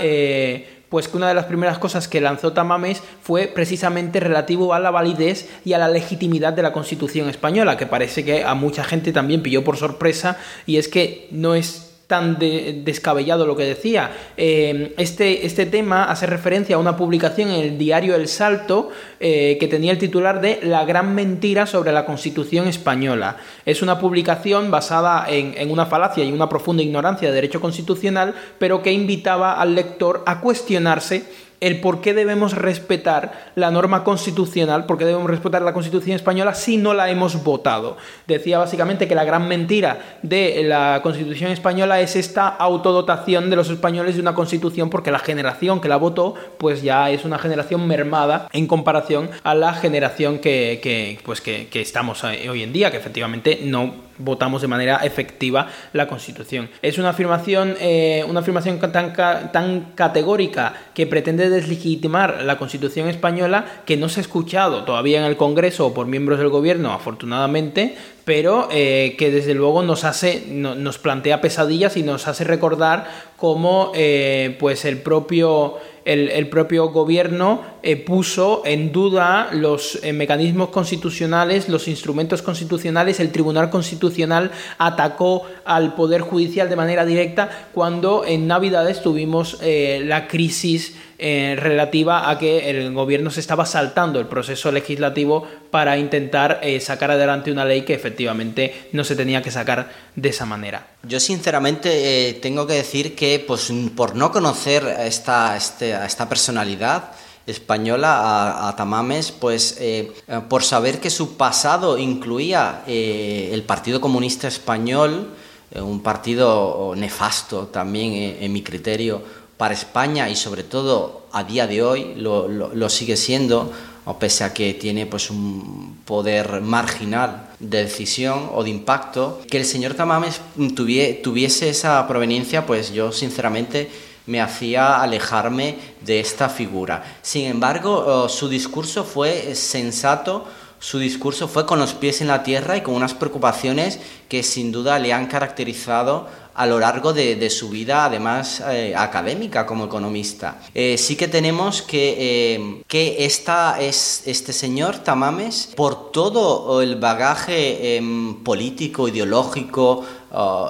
pues que una de las primeras cosas que lanzó Tamames fue precisamente relativo a la validez y a la legitimidad de la Constitución española, que parece que a mucha gente también pilló por sorpresa, y es que no es tan descabellado lo que decía. Eh, este, este tema hace referencia a una publicación en el diario El Salto eh, que tenía el titular de La gran mentira sobre la Constitución española. Es una publicación basada en, en una falacia y una profunda ignorancia de derecho constitucional, pero que invitaba al lector a cuestionarse el por qué debemos respetar la norma constitucional, por qué debemos respetar la Constitución española si no la hemos votado. Decía básicamente que la gran mentira de la Constitución española es esta autodotación de los españoles de una Constitución porque la generación que la votó pues ya es una generación mermada en comparación a la generación que, pues que, que estamos hoy en día, que efectivamente no votamos de manera efectiva la Constitución. Es una afirmación, eh, una afirmación tan, tan categórica que pretende deslegitimar la Constitución española que no se ha escuchado todavía en el Congreso o por miembros del Gobierno, afortunadamente, pero eh, que desde luego nos hace, nos plantea pesadillas y nos hace recordar cómo eh, pues el propio el, propio gobierno eh, puso en duda los eh, mecanismos constitucionales, los instrumentos constitucionales, el Tribunal Constitucional atacó al Poder Judicial de manera directa cuando en Navidades tuvimos eh, la crisis relativa a que el gobierno se estaba saltando el proceso legislativo para intentar sacar adelante una ley que efectivamente no se tenía que sacar de esa manera. Yo sinceramente tengo que decir que pues, por no conocer esta, este, esta personalidad española, a, Tamames, pues eh, por saber que su pasado incluía eh, el Partido Comunista Español, eh, un partido nefasto también en mi criterio para España y sobre todo a día de hoy lo, lo sigue siendo, pese a que tiene pues un poder marginal de decisión o de impacto, que el señor Tamames tuviese esa proveniencia, pues yo sinceramente me hacía alejarme de esta figura. Sin embargo, oh, su discurso fue sensato, su discurso fue con los pies en la tierra y con unas preocupaciones que sin duda le han caracterizado a lo largo de, su vida, además eh, académica como economista. Eh, sí que tenemos que, eh, que esta, es, este señor Tamames, por todo el bagaje em, político, ideológico,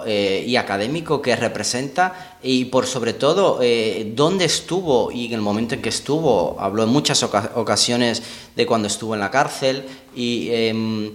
y académico que representa y por sobre todo dónde estuvo y en el momento en que estuvo, habló en muchas ocasiones de cuando estuvo en la cárcel y em,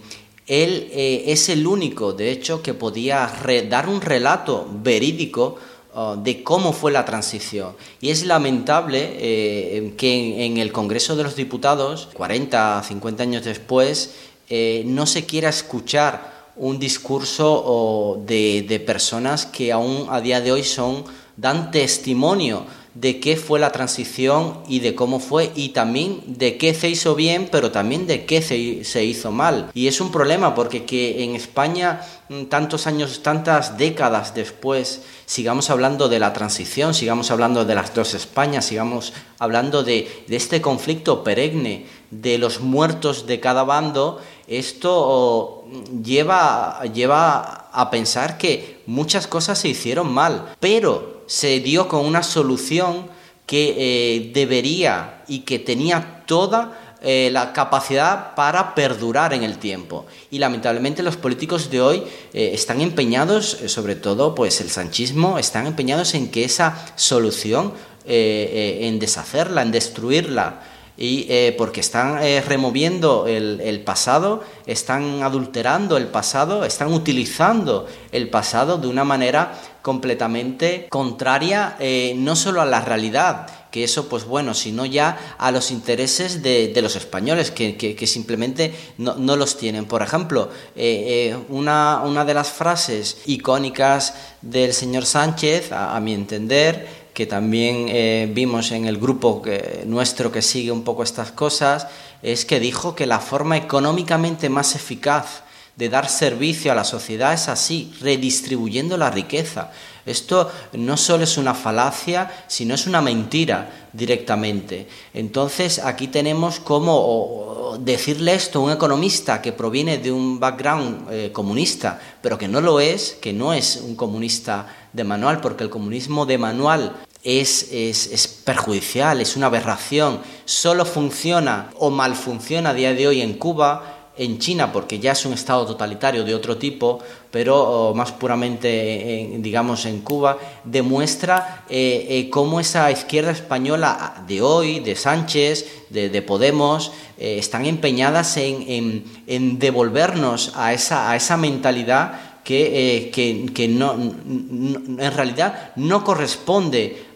él eh, es el único, de hecho, que podía dar un relato verídico uh, de cómo fue la transición. Y es lamentable eh, que en, el Congreso de los Diputados, 40, 50 años después, eh, no se quiera escuchar un discurso de, personas que aún a día de hoy son, dan testimonio de qué fue la transición y de cómo fue y también de qué se hizo bien, pero también de qué se, hizo mal. Y es un problema porque que en España mm, tantos años, tantas décadas después, sigamos hablando de la transición, sigamos hablando de las dos Españas, sigamos hablando de, de este conflicto perenne, de los muertos de cada bando, esto lleva, lleva a pensar que muchas cosas se hicieron mal, pero se dio con una solución que eh, debería y que tenía toda eh, la capacidad para perdurar en el tiempo. Y lamentablemente los políticos de hoy eh, están empeñados, sobre todo pues el sanchismo, están empeñados en que esa solución, en deshacerla, en destruirla, y porque están removiendo el, pasado, están adulterando el pasado, están utilizando el pasado de una manera completamente contraria eh, no solo a la realidad, que eso pues bueno, sino ya a los intereses de, los españoles, que, simplemente no, los tienen. Por ejemplo, eh, eh, una, una, de las frases icónicas del señor Sánchez, a, mi entender, que también vimos en el grupo nuestro que sigue un poco estas cosas, es que dijo que la forma económicamente más eficaz de dar servicio a la sociedad es así, redistribuyendo la riqueza. Esto no solo es una falacia, sino es una mentira directamente. Entonces aquí tenemos cómo decirle esto a un economista que proviene de un background eh, comunista, pero que no lo es, que no es un comunista de manual, porque el comunismo de manual es, es, es, perjudicial, es una aberración, solo funciona o mal funciona a día de hoy en Cuba, en China, porque ya es un Estado totalitario de otro tipo, pero más puramente, digamos, en Cuba, demuestra eh, eh, cómo esa izquierda española de hoy, de Sánchez, de, Podemos, eh, están empeñadas en, devolvernos a esa, a esa mentalidad que, que, no, en realidad no corresponde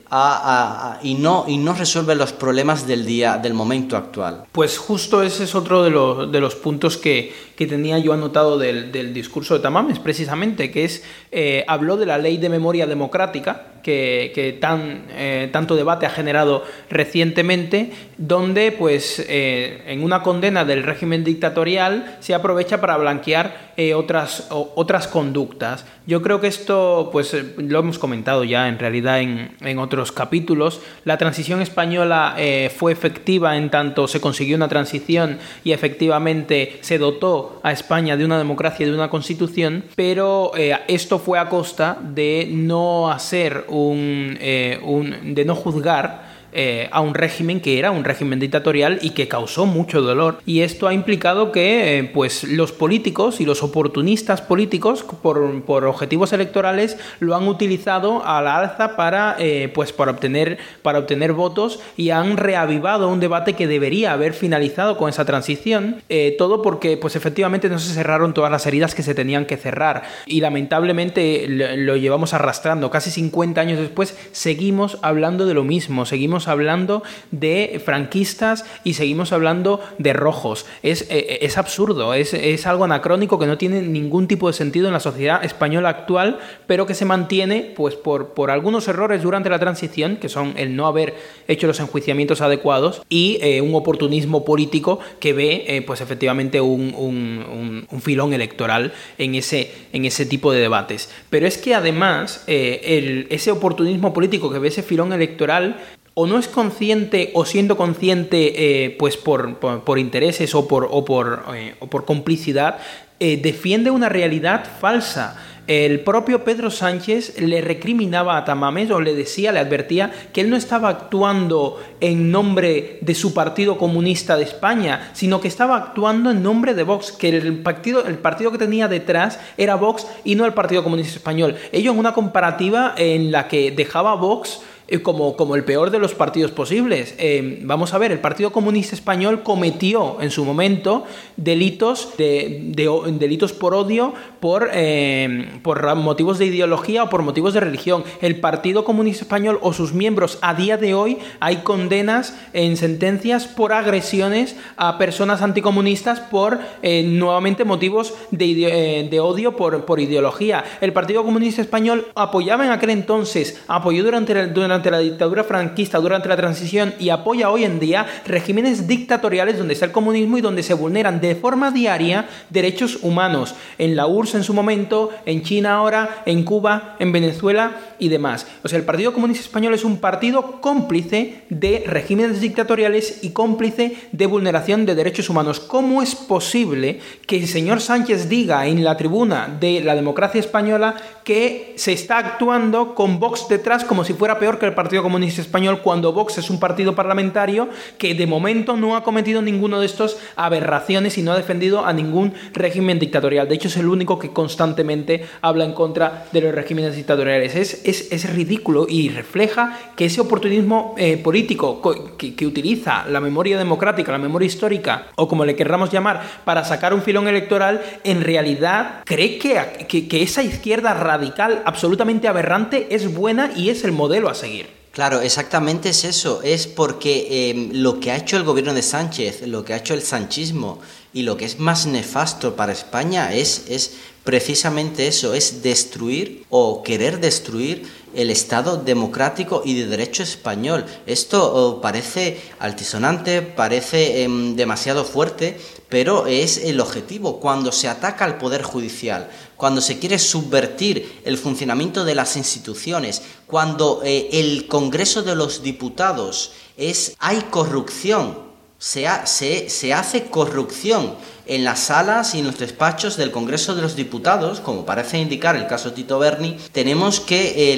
y, no, y no resuelve los problemas del día, del momento actual. Pues justo ese es otro de los, de los puntos que, que tenía yo anotado del, del, discurso de Tamames, precisamente, que es, eh, habló de la ley de memoria democrática, que, que tan, eh, tanto debate ha generado recientemente, donde pues eh, en una condena del régimen dictatorial se aprovecha para blanquear otras, otras conductas. Yo creo que esto, pues lo hemos comentado ya en realidad en, en otros capítulos, la transición española fue efectiva en tanto se consiguió una transición y efectivamente se dotó a España de una democracia y de una constitución, pero eh, esto fue a costa de no hacer un, eh, un de no juzgar eh, a un régimen que era un régimen dictatorial y que causó mucho dolor. Y esto ha implicado que eh, pues, los políticos y los oportunistas políticos, por, por, objetivos electorales, lo han utilizado a la alza para, eh, pues, para, obtener, para obtener votos y han reavivado un debate que debería haber finalizado con esa transición. todo porque, pues, efectivamente, no se cerraron todas las heridas que se tenían que cerrar. Y lamentablemente lo, lo llevamos arrastrando. Casi 50 años después seguimos hablando de lo mismo. Seguimos hablando de franquistas y seguimos hablando de rojos. Es, eh, es absurdo, es, es, algo anacrónico que no tiene ningún tipo de sentido en la sociedad española actual, pero que se mantiene pues, por, por algunos errores durante la transición, que son el no haber hecho los enjuiciamientos adecuados y eh, un oportunismo político que ve eh, pues efectivamente un, un, filón electoral en ese, en ese tipo de debates. Pero es que además ese oportunismo político que ve ese filón electoral o no es consciente o siendo consciente eh, pues por, por, intereses o por, o por, eh, por complicidad, eh, defiende una realidad falsa. El propio Pedro Sánchez le recriminaba a Tamames o le decía, le advertía que él no estaba actuando en nombre de su Partido Comunista de España, sino que estaba actuando en nombre de Vox, que el partido, el partido que tenía detrás era Vox y no el Partido Comunista Español. Ello en una comparativa en la que dejaba Vox como, como el peor de los partidos posibles. Eh, vamos a ver, el Partido Comunista Español cometió en su momento delitos, de, delitos por odio, por, eh, por motivos de ideología o por motivos de religión. El Partido Comunista Español o sus miembros a día de hoy hay condenas en sentencias por agresiones a personas anticomunistas por nuevamente motivos de, de odio por, por ideología. El Partido Comunista Español apoyaba en aquel entonces, apoyó durante, durante durante la dictadura franquista, durante la transición y apoya hoy en día regímenes dictatoriales donde está el comunismo y donde se vulneran de forma diaria derechos humanos. En la URSS en su momento, en China ahora, en Cuba, en Venezuela y demás. O sea, el Partido Comunista Español es un partido cómplice de regímenes dictatoriales y cómplice de vulneración de derechos humanos. ¿Cómo es posible que el señor Sánchez diga en la tribuna de la democracia española que se está actuando con Vox detrás como si fuera peor que Partido Comunista Español cuando Vox es un partido parlamentario que de momento no ha cometido ninguno de estos aberraciones y no ha defendido a ningún régimen dictatorial. De hecho, es el único que constantemente habla en contra de los regímenes dictatoriales. Es, es, ridículo y refleja que ese oportunismo eh, político que, utiliza la memoria democrática, la memoria histórica, o como le querramos llamar, para sacar un filón electoral, en realidad cree que, que, que esa izquierda radical absolutamente aberrante es buena y es el modelo a seguir. Claro, exactamente es eso. Es porque em, lo que ha hecho el gobierno de Sánchez, lo que ha hecho el sanchismo y lo que es más nefasto para España es, es precisamente eso, es destruir o querer destruir el Estado democrático y de derecho español. Esto oh, parece altisonante, parece em, demasiado fuerte, pero es el objetivo. Cuando se ataca al Poder Judicial, cuando se quiere subvertir el funcionamiento de las instituciones, cuando eh, el Congreso de los Diputados es, hay corrupción, se, hace corrupción en las salas y en los despachos del Congreso de los Diputados, como parece indicar el caso Tito Berni, tenemos que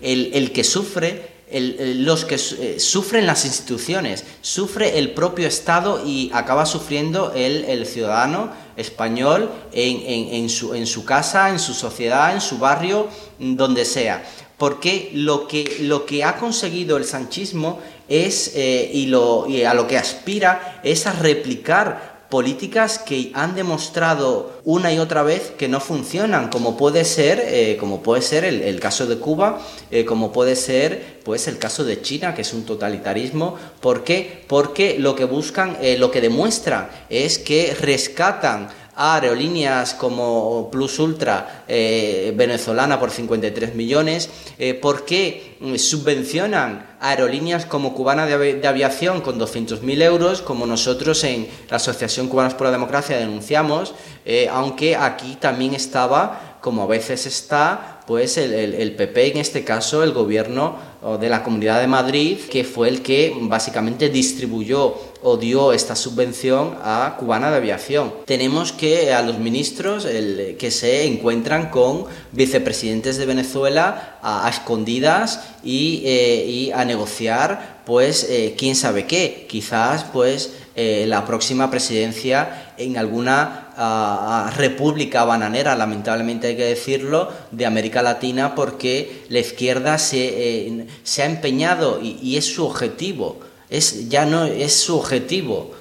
el que sufre los que eh, sufren las instituciones, sufre el propio Estado y acaba sufriendo el, ciudadano español en, su, en, su, casa, en su sociedad, en su barrio, donde sea. Porque lo que, lo que ha conseguido el sanchismo es, eh, y, lo, y a lo que aspira, es a replicar políticas que han demostrado una y otra vez que no funcionan, como puede ser, eh, como puede ser el, caso de Cuba, eh, como puede ser pues el caso de China, que es un totalitarismo. ¿Por qué? Porque lo que buscan, eh, lo que demuestra es que rescatan a aerolíneas como Plus Ultra eh, venezolana por 53 millones, eh, ¿por qué mm, subvencionan a aerolíneas como Cubana de, Aviación con 200.000 euros, como nosotros en la Asociación Cubanos por la Democracia denunciamos, eh, aunque aquí también estaba, como a veces está, pues el, el PP, en este caso el gobierno de la Comunidad de Madrid, que fue el que básicamente distribuyó o dio esta subvención a Cubana de Aviación. Tenemos que a los ministros que se encuentran con vicepresidentes de Venezuela a, escondidas y, eh, a negociar, pues, eh, quién sabe qué. Quizás, pues, eh, la próxima presidencia en alguna república bananera, lamentablemente hay que decirlo, de América Latina, porque la izquierda se, se ha empeñado y, es su objetivo, es, ya no es su objetivo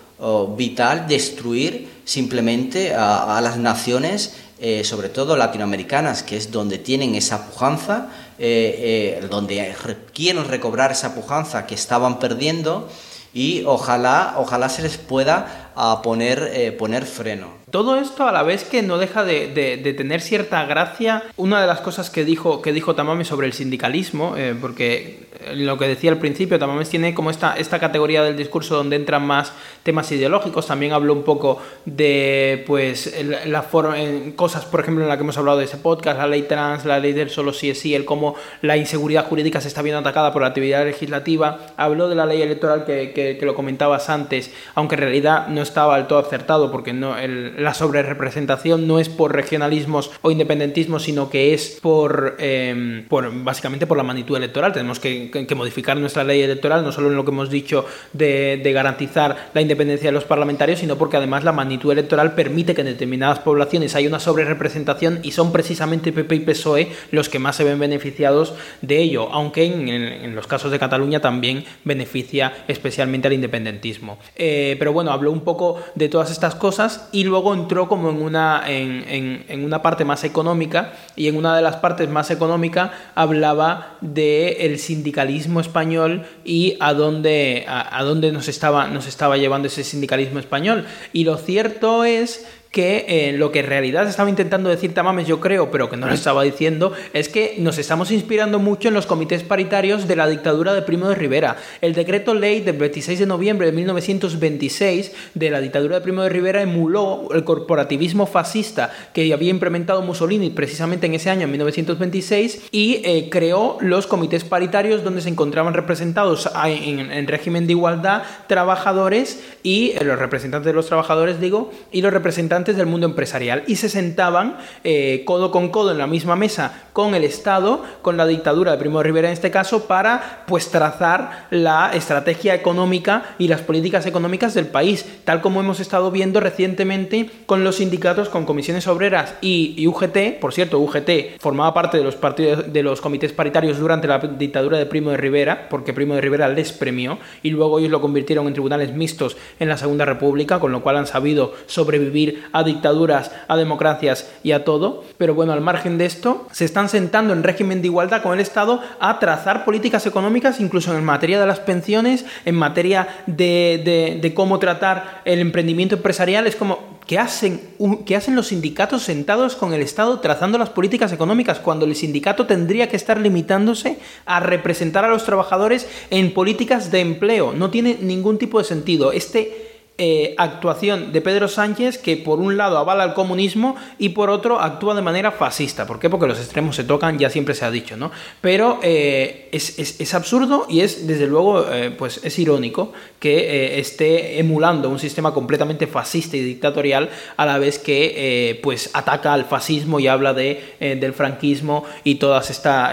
vital destruir simplemente a, las naciones, eh, sobre todo latinoamericanas, que es donde tienen esa pujanza, eh, eh, donde quieren recobrar esa pujanza que estaban perdiendo y ojalá, ojalá se les pueda poner, poner freno. Todo esto a la vez que no deja de, tener cierta gracia. Una de las cosas que dijo, que dijo sobre el sindicalismo, eh, porque lo que decía al principio, Tamames tiene como esta, esta categoría del discurso donde entran más temas ideológicos. También habló un poco de pues la forma, cosas, por ejemplo, en la que hemos hablado de ese podcast, la ley trans, la ley del solo sí es sí, el cómo la inseguridad jurídica se está viendo atacada por la actividad legislativa. Habló de la ley electoral que, que, lo comentabas antes, aunque en realidad no estaba del todo acertado porque no el la sobrerepresentación no es por regionalismos o independentismo, sino que es por, em, por básicamente por la magnitud electoral. Tenemos que, modificar nuestra ley electoral, no solo en lo que hemos dicho de, garantizar la independencia de los parlamentarios, sino porque además la magnitud electoral permite que en determinadas poblaciones haya una sobrerepresentación y son precisamente PP y PSOE los que más se ven beneficiados de ello, aunque en, los casos de Cataluña también beneficia especialmente al independentismo. Eh, pero bueno, habló un poco de todas estas cosas y luego entró como en una, en, una parte más económica y en una de las partes más económicas hablaba del el sindicalismo español y a dónde, a dónde nos, estaba, nos estaba llevando ese sindicalismo español. Y lo cierto es que eh, lo que en realidad estaba intentando decir Tamames, yo creo, pero que no lo estaba diciendo, es que nos estamos inspirando mucho en los comités paritarios de la dictadura de Primo de Rivera. El decreto ley del 26 de noviembre de 1926 de la dictadura de Primo de Rivera emuló el corporativismo fascista que había implementado Mussolini precisamente en ese año, en 1926, y eh, creó los comités paritarios donde se encontraban representados en, régimen de igualdad trabajadores y eh, los representantes de los trabajadores, digo, y los representantes del mundo empresarial y se sentaban eh, codo con codo en la misma mesa con el Estado, con la dictadura de Primo de Rivera en este caso, para pues trazar la estrategia económica y las políticas económicas del país, tal como hemos estado viendo recientemente con los sindicatos, con comisiones obreras y, UGT, por cierto, UGT formaba parte de los partidos de los comités paritarios durante la dictadura de Primo de Rivera, porque Primo de Rivera les premió y luego ellos lo convirtieron en tribunales mixtos en la Segunda República, con lo cual han sabido sobrevivir a dictaduras, a democracias y a todo. Pero bueno, al margen de esto, se están sentando en régimen de igualdad con el Estado a trazar políticas económicas, incluso en materia de las pensiones, en materia de, de, cómo tratar el emprendimiento empresarial. Es como, ¿qué hacen, ¿qué hacen los sindicatos sentados con el Estado trazando las políticas económicas cuando el sindicato tendría que estar limitándose a representar a los trabajadores en políticas de empleo? No tiene ningún tipo de sentido. Este eh, actuación de Pedro Sánchez que por un lado avala el comunismo y por otro actúa de manera fascista. ¿Por qué? Porque los extremos se tocan, ya siempre se ha dicho, ¿no? Pero eh, es, absurdo y es, desde luego, eh, pues es irónico que esté emulando un sistema completamente fascista y dictatorial a la vez que pues ataca al fascismo y habla de, del franquismo y todas, esta,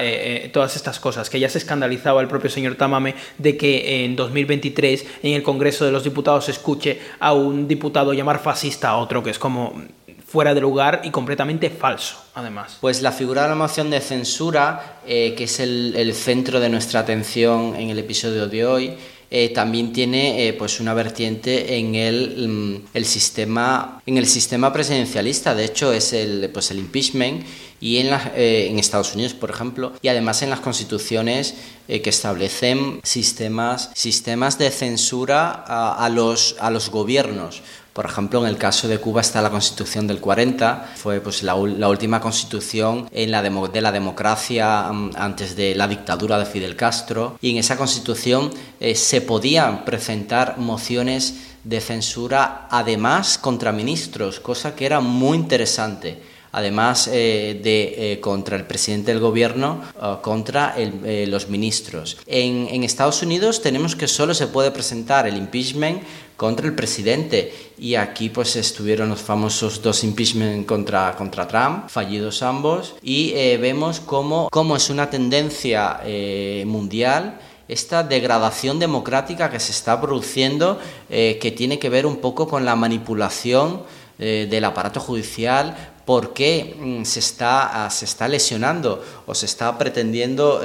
todas estas cosas, que ya se escandalizaba el propio señor Tamame de que en 2023 en el Congreso de los Diputados se escuche a un diputado llamar fascista a otro, que es como fuera de lugar y completamente falso, además. Pues la figura de la moción de censura, eh, que es el, centro de nuestra atención en el episodio de hoy, eh, también tiene eh, pues una vertiente en el, mm, el, sistema en el sistema presidencialista de hecho es el pues el impeachment y en, eh, en Estados Unidos por ejemplo y además en las constituciones que establecen sistemas sistemas de censura a, a, los a los gobiernos. Por ejemplo, en el caso de Cuba está la Constitución del 40, fue pues, la, última constitución en la de la democracia mm, antes de la dictadura de Fidel Castro, y en esa constitución eh, se podían presentar mociones de censura además contra ministros, cosa que era muy interesante además eh, de eh, contra el presidente del gobierno, contra los ministros. En, Estados Unidos tenemos que solo se puede presentar el impeachment contra el presidente. Y aquí pues estuvieron los famosos dos impeachment contra, contra Trump, fallidos ambos, y eh, vemos cómo, cómo, es una tendencia eh, mundial esta degradación democrática que se está produciendo, eh, que tiene que ver un poco con la manipulación del aparato judicial, porque mm, se está, ah, se está lesionando o se está pretendiendo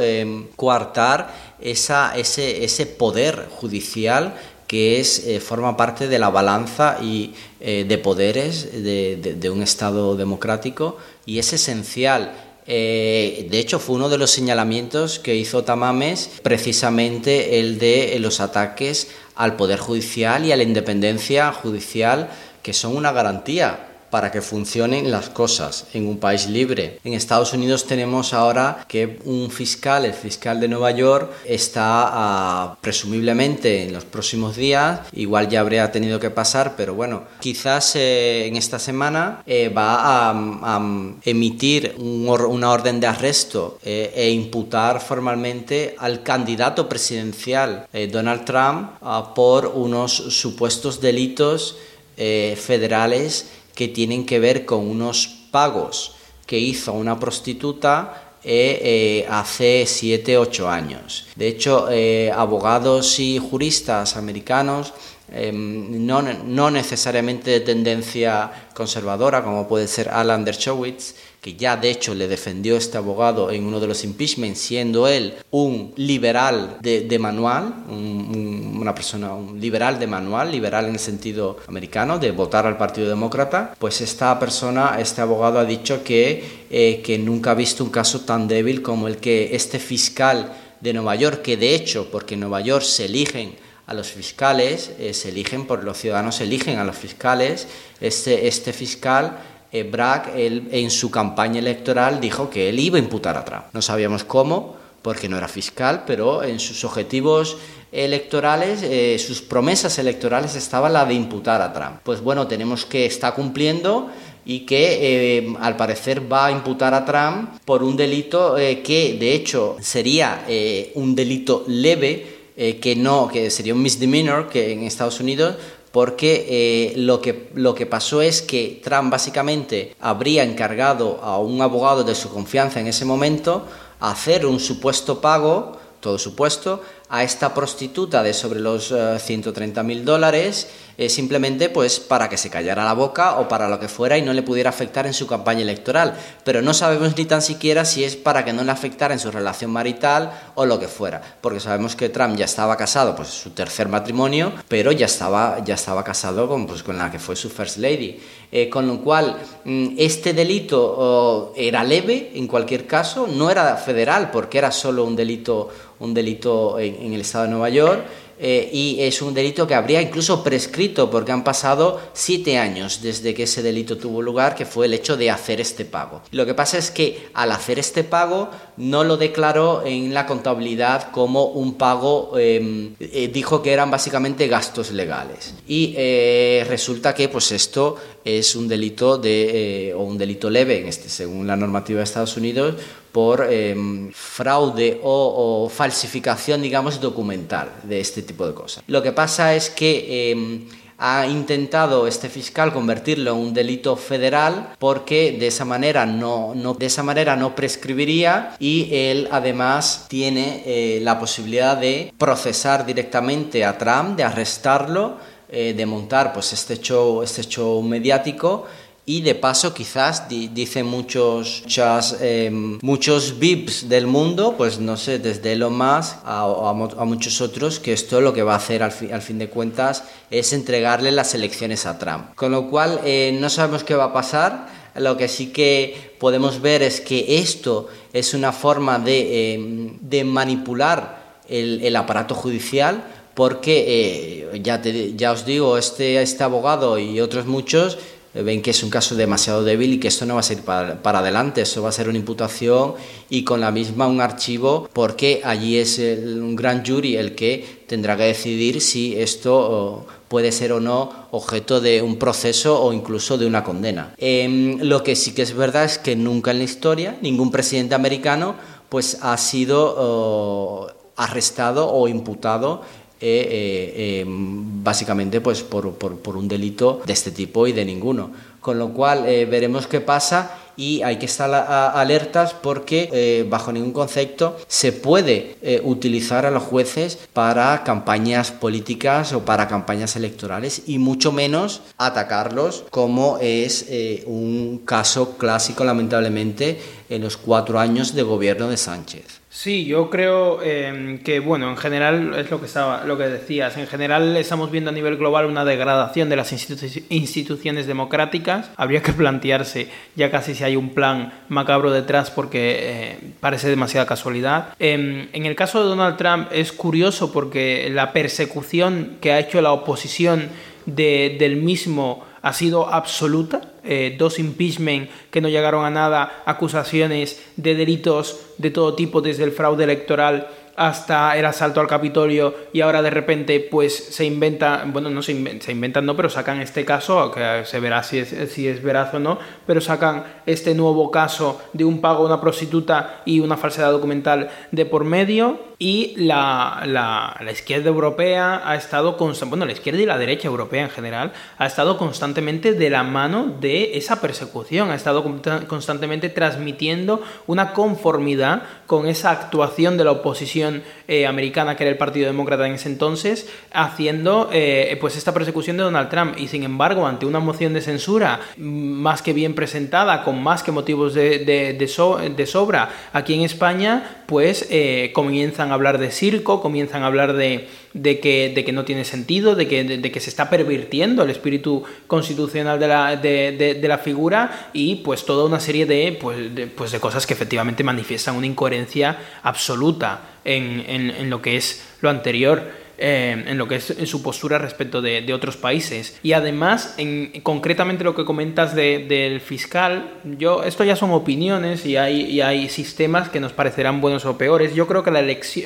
coartar esa, ese, ese poder judicial que es, eh, forma parte de la balanza y, eh, de poderes de, un Estado democrático y es esencial. Eh, de hecho, fue uno de los señalamientos que hizo Tamames, precisamente el de los ataques al Poder Judicial y a la independencia judicial, que son una garantía para que funcionen las cosas en un país libre. En Estados Unidos tenemos ahora que un fiscal, el fiscal de Nueva York, está ah, presumiblemente en los próximos días, igual ya habría tenido que pasar, pero bueno, quizás eh, en esta semana eh, va a, emitir una orden de arresto eh, e imputar formalmente al candidato presidencial Donald Trump ah, por unos supuestos delitos federales que tienen que ver con unos pagos que hizo una prostituta eh, eh, hace 7, 8 años. De hecho, eh, abogados y juristas americanos em, no, no, necesariamente de tendencia conservadora, como puede ser Alan Dershowitz, que ya de hecho le defendió este abogado en uno de los impeachments, siendo él un liberal de, manual, una persona, un liberal de manual, liberal en el sentido americano, de votar al Partido Demócrata, pues esta persona, este abogado ha dicho que, eh, que nunca ha visto un caso tan débil como el que este fiscal de Nueva York, que de hecho, porque en Nueva York se eligen a los fiscales, eh, se eligen por los ciudadanos eligen a los fiscales, este, este fiscal eh, Bragg en su campaña electoral dijo que él iba a imputar a Trump. No sabíamos cómo, porque no era fiscal, pero en sus objetivos electorales, eh, sus promesas electorales estaba la de imputar a Trump. Pues bueno, tenemos que está cumpliendo y que eh, al parecer va a imputar a Trump por un delito que de hecho sería un delito leve, que no, que sería un misdemeanor que en Estados Unidos porque eh, lo, que, lo que pasó es que Trump básicamente habría encargado a un abogado de su confianza en ese momento hacer un supuesto pago, todo supuesto, a esta prostituta de sobre los 130 eh, mil dólares eh, simplemente pues para que se callara la boca o para lo que fuera y no le pudiera afectar en su campaña electoral. Pero no sabemos ni tan siquiera si es para que no le afectara en su relación marital o lo que fuera, porque sabemos que Trump ya estaba casado, pues su tercer matrimonio, pero ya estaba, ya estaba casado con, pues, con la que fue su first lady. Eh, con lo cual, mm, este delito era leve en cualquier caso, no era federal porque era solo un delito, un delito el estado de Nueva York. Eh, y es un delito que habría incluso prescrito porque han pasado siete años desde que ese delito tuvo lugar, que fue el hecho de hacer este pago. Lo que pasa es que al hacer este pago no lo declaró en la contabilidad como un pago, em, eh, dijo que eran básicamente gastos legales. Y eh, resulta que pues esto es un delito de, o un delito leve, en este, según la normativa de Estados Unidos, por em, fraude o, falsificación, digamos, documental de este tipo de cosas. Lo que pasa es que em, ha intentado este fiscal convertirlo en un delito federal porque de esa manera no, no de esa manera no prescribiría y él además tiene eh, la posibilidad de procesar directamente a Trump, de arrestarlo, eh, de montar pues este show, este show mediático y de paso quizás dicen muchos em, muchos VIPs del mundo pues no sé desde Elon Musk a, muchos otros que esto lo que va a hacer al, al, fin de cuentas es entregarle las elecciones a Trump. Con lo cual eh, no sabemos qué va a pasar. Lo que sí que podemos ver es que esto es una forma de, em, de manipular el, el aparato judicial porque eh, ya, ya os digo, este, este abogado y otros muchos eh, ven que es un caso demasiado débil y que esto no va a ser para, adelante, eso va a ser una imputación y con la misma un archivo porque allí es un gran jury el que tendrá que decidir si esto puede ser o no objeto de un proceso o incluso de una condena. Em, lo que sí que es verdad es que nunca en la historia ningún presidente americano pues ha sido arrestado o imputado eh, eh, em, básicamente pues por, un delito de este tipo y de ninguno. Con lo cual eh, veremos qué pasa y hay que estar alertas porque bajo ningún concepto se puede utilizar a los jueces para campañas políticas o para campañas electorales y mucho menos atacarlos como es un caso clásico lamentablemente en los cuatro años de gobierno de Sánchez. Sí, yo creo em, que, bueno, en general es lo que, estaba, lo que decías. En general estamos viendo a nivel global una degradación de las instituciones democráticas. Habría que plantearse ya casi si hay un plan macabro detrás porque eh, parece demasiada casualidad. Em, en el caso de Donald Trump es curioso porque la persecución que ha hecho la oposición del mismo ha sido absoluta. Eh, dos impeachment que no llegaron a nada, acusaciones de delitos de todo tipo, desde el fraude electoral hasta el asalto al Capitolio y ahora de repente pues se inventa, bueno, no se, inventan, no, pero sacan este caso, que se verá si es, si es veraz o no, pero sacan este nuevo caso de un pago a una prostituta y una falsedad documental de por medio y la, la, la izquierda europea ha estado, bueno, la izquierda y la derecha europea en general ha estado constantemente de la mano de esa persecución, ha estado constantemente transmitiendo una conformidad con esa actuación de la oposición eh, americana, que era el Partido Demócrata en ese entonces, haciendo eh, pues esta persecución de Donald Trump. Y sin embargo, ante una moción de censura más que bien presentada, con más que motivos de, de, de, sobra aquí en España, pues eh, comienzan a hablar de circo, comienzan a hablar de, de, que, de que, no tiene sentido, de que, de, que, se está pervirtiendo el espíritu constitucional de la, de, la figura y pues toda una serie de, pues, pues, de cosas que efectivamente manifiestan una incoherencia absoluta en, en lo que es lo anterior. Eh, en lo que es su postura respecto de, otros países. Y además, en, concretamente lo que comentas del fiscal, yo, esto ya son opiniones y hay, sistemas que nos parecerán buenos o peores. Yo creo que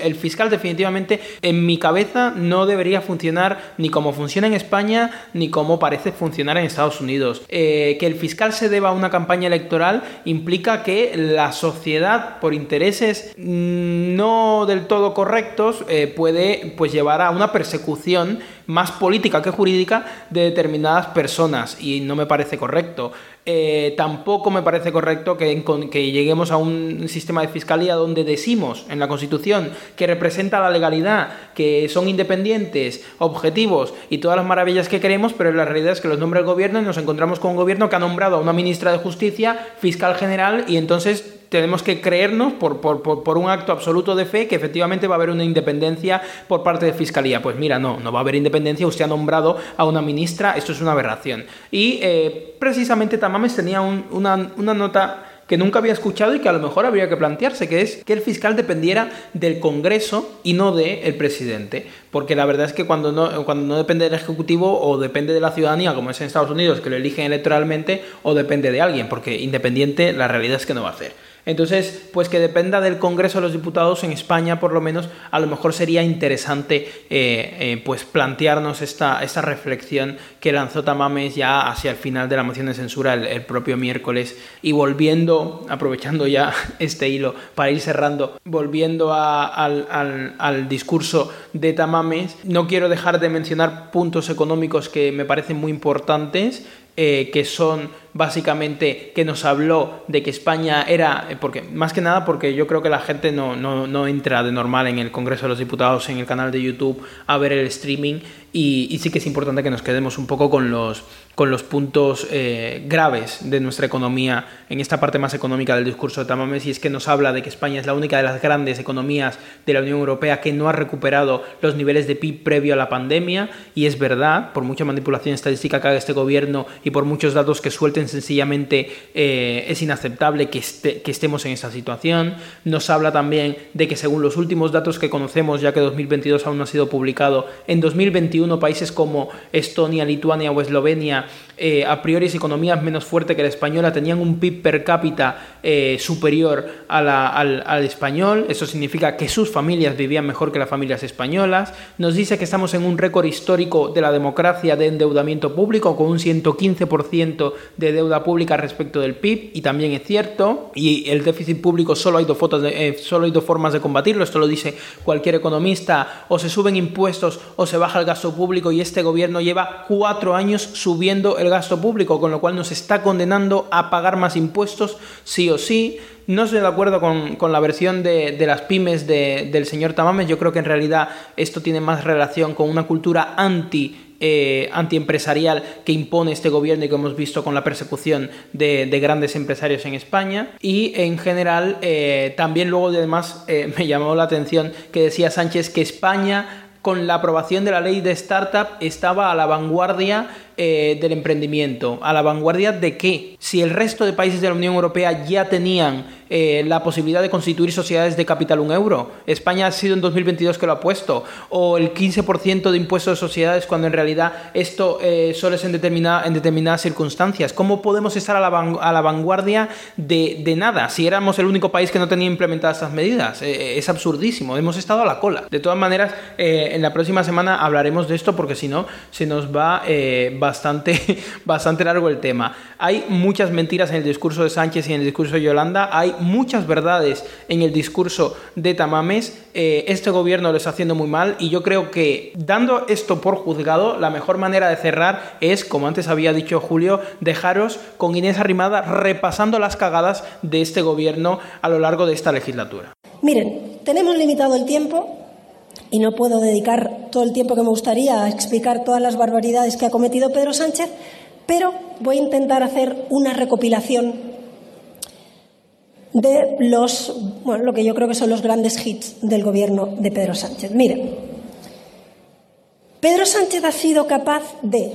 el fiscal definitivamente en mi cabeza no debería funcionar ni como funciona en España ni como parece funcionar en Estados Unidos. Eh, que el fiscal se deba a una campaña electoral implica que la sociedad, por intereses no del todo correctos, eh, puede pues llevar a una persecución más política que jurídica de determinadas personas y no me parece correcto. Eh, tampoco me parece correcto que, que, lleguemos a un sistema de fiscalía donde decimos en la Constitución que representa la legalidad, que son independientes, objetivos y todas las maravillas que queremos, pero la realidad es que los nombra el gobierno y nos encontramos con un gobierno que ha nombrado a una ministra de Justicia, fiscal general y entonces tenemos que creernos por, un acto absoluto de fe que efectivamente va a haber una independencia por parte de Fiscalía. Pues mira, no, no va a haber independencia, usted ha nombrado a una ministra, esto es una aberración. Y eh, precisamente Tamames tenía una, nota que nunca había escuchado y que a lo mejor habría que plantearse, que es que el fiscal dependiera del Congreso y no del presidente. Porque la verdad es que cuando no, cuando no depende del Ejecutivo o depende de la ciudadanía, como es en Estados Unidos, que lo eligen electoralmente, o depende de alguien, porque independiente la realidad es que no va a hacer. Entonces, pues que dependa del Congreso de los Diputados en España, por lo menos, a lo mejor sería interesante eh, eh, pues plantearnos esta, esta reflexión que lanzó Tamames ya hacia el final de la moción de censura el, propio miércoles. Y volviendo, aprovechando ya este hilo para ir cerrando, volviendo al, al discurso de Tamames, no quiero dejar de mencionar puntos económicos que me parecen muy importantes. Eh, que son básicamente que nos habló de que España era, eh, porque más que nada porque yo creo que la gente no, no, no, entra de normal en el Congreso de los Diputados, en el canal de YouTube, a ver el streaming y, sí que es importante que nos quedemos un poco con los, con los puntos eh, graves de nuestra economía en esta parte más económica del discurso de Tamames y es que nos habla de que España es la única de las grandes economías de la Unión Europea que no ha recuperado los niveles de PIB previo a la pandemia y es verdad, por mucha manipulación estadística que haga este gobierno y por muchos datos que suelten sencillamente eh, es inaceptable que, que estemos en esta situación. Nos habla también de que según los últimos datos que conocemos, ya que 2022 aún no ha sido publicado, en 2021 países como Estonia, Lituania o Eslovenia eh, a priori economías menos fuertes que la española tenían un PIB per cápita eh, superior al, español. Eso significa que sus familias vivían mejor que las familias españolas. Nos dice que estamos en un récord histórico de la democracia de endeudamiento público con un 115% de deuda pública respecto del PIB y también es cierto. Y el déficit público solo hay dos, fotos de, eh, solo hay dos formas de combatirlo. Esto lo dice cualquier economista. O se suben impuestos o se baja el gasto público y este gobierno lleva cuatro años subiendo el gasto público, con lo cual nos está condenando a pagar más impuestos sí o sí. No estoy de acuerdo con, la versión de, las pymes del señor Tamames. Yo creo que en realidad esto tiene más relación con una cultura anti eh, antiempresarial que impone este gobierno y que hemos visto con la persecución de, grandes empresarios en España. Y en general, eh, también luego además eh, me llamó la atención que decía Sánchez que España con la aprobación de la ley de startup estaba a la vanguardia eh, del emprendimiento. ¿A la vanguardia de qué? Si el resto de países de la Unión Europea ya tenían eh, la posibilidad de constituir sociedades de capital un euro, España ha sido en 2022 que lo ha puesto, o el 15% de impuestos de sociedades cuando en realidad esto eh, solo es en, en determinadas circunstancias. ¿Cómo podemos estar a la, vanguardia de, de, nada si éramos el único país que no tenía implementadas estas medidas? es absurdísimo, hemos estado a la cola. De todas maneras, en la próxima semana hablaremos de esto porque si no se nos va, va bastante, bastante largo el tema. Hay muchas mentiras en el discurso de Sánchez y en el discurso de Yolanda, hay muchas verdades en el discurso de Tamames. Eh, este gobierno lo está haciendo muy mal y yo creo que dando esto por juzgado, la mejor manera de cerrar es, como antes había dicho Julio, dejaros con Inés Arrimada repasando las cagadas de este gobierno a lo largo de esta legislatura. Miren, tenemos limitado el tiempo, y no puedo dedicar todo el tiempo que me gustaría a explicar todas las barbaridades que ha cometido Pedro Sánchez, pero voy a intentar hacer una recopilación de los, bueno, lo que yo creo que son los grandes hits del gobierno de Pedro Sánchez. Mire, Pedro Sánchez ha sido capaz de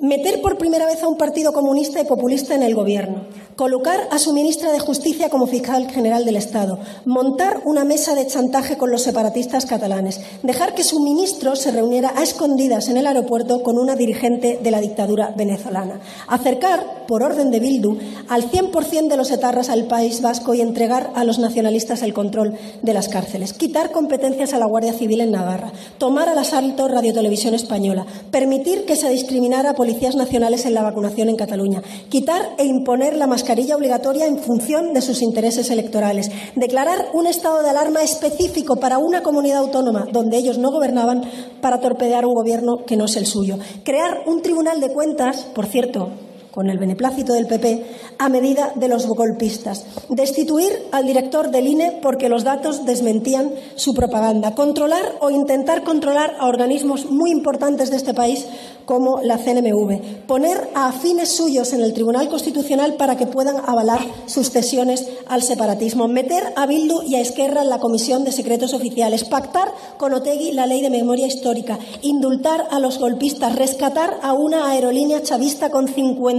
meter por primera vez a un partido comunista y populista en el gobierno, colocar a su ministra de Justicia como fiscal general del Estado, montar una mesa de chantaje con los separatistas catalanes, dejar que su ministro se reuniera a escondidas en el aeropuerto con una dirigente de la dictadura venezolana, acercar, por orden de Bildu, al 100% de los etarras al País Vasco y entregar a los nacionalistas el control de las cárceles, quitar competencias a la Guardia Civil en Navarra, tomar al asalto Radio Televisión Española, permitir que se discriminara a policías nacionales en la vacunación en Cataluña, quitar e imponer la mascarilla mascarilla obligatoria en función de sus intereses electorales, declarar un estado de alarma específico para una comunidad autónoma donde ellos no gobernaban para torpedear un gobierno que no es el suyo, crear un tribunal de cuentas, por cierto, con el beneplácito del PP, a medida de los golpistas. Destituir al director del INE porque los datos desmentían su propaganda. Controlar o intentar controlar a organismos muy importantes de este país como la CNMV. Poner a afines suyos en el Tribunal Constitucional para que puedan avalar sus cesiones al separatismo. Meter a Bildu y a Esquerra en la Comisión de Secretos Oficiales. Pactar con Otegui la ley de memoria histórica. Indultar a los golpistas. Rescatar a una aerolínea chavista con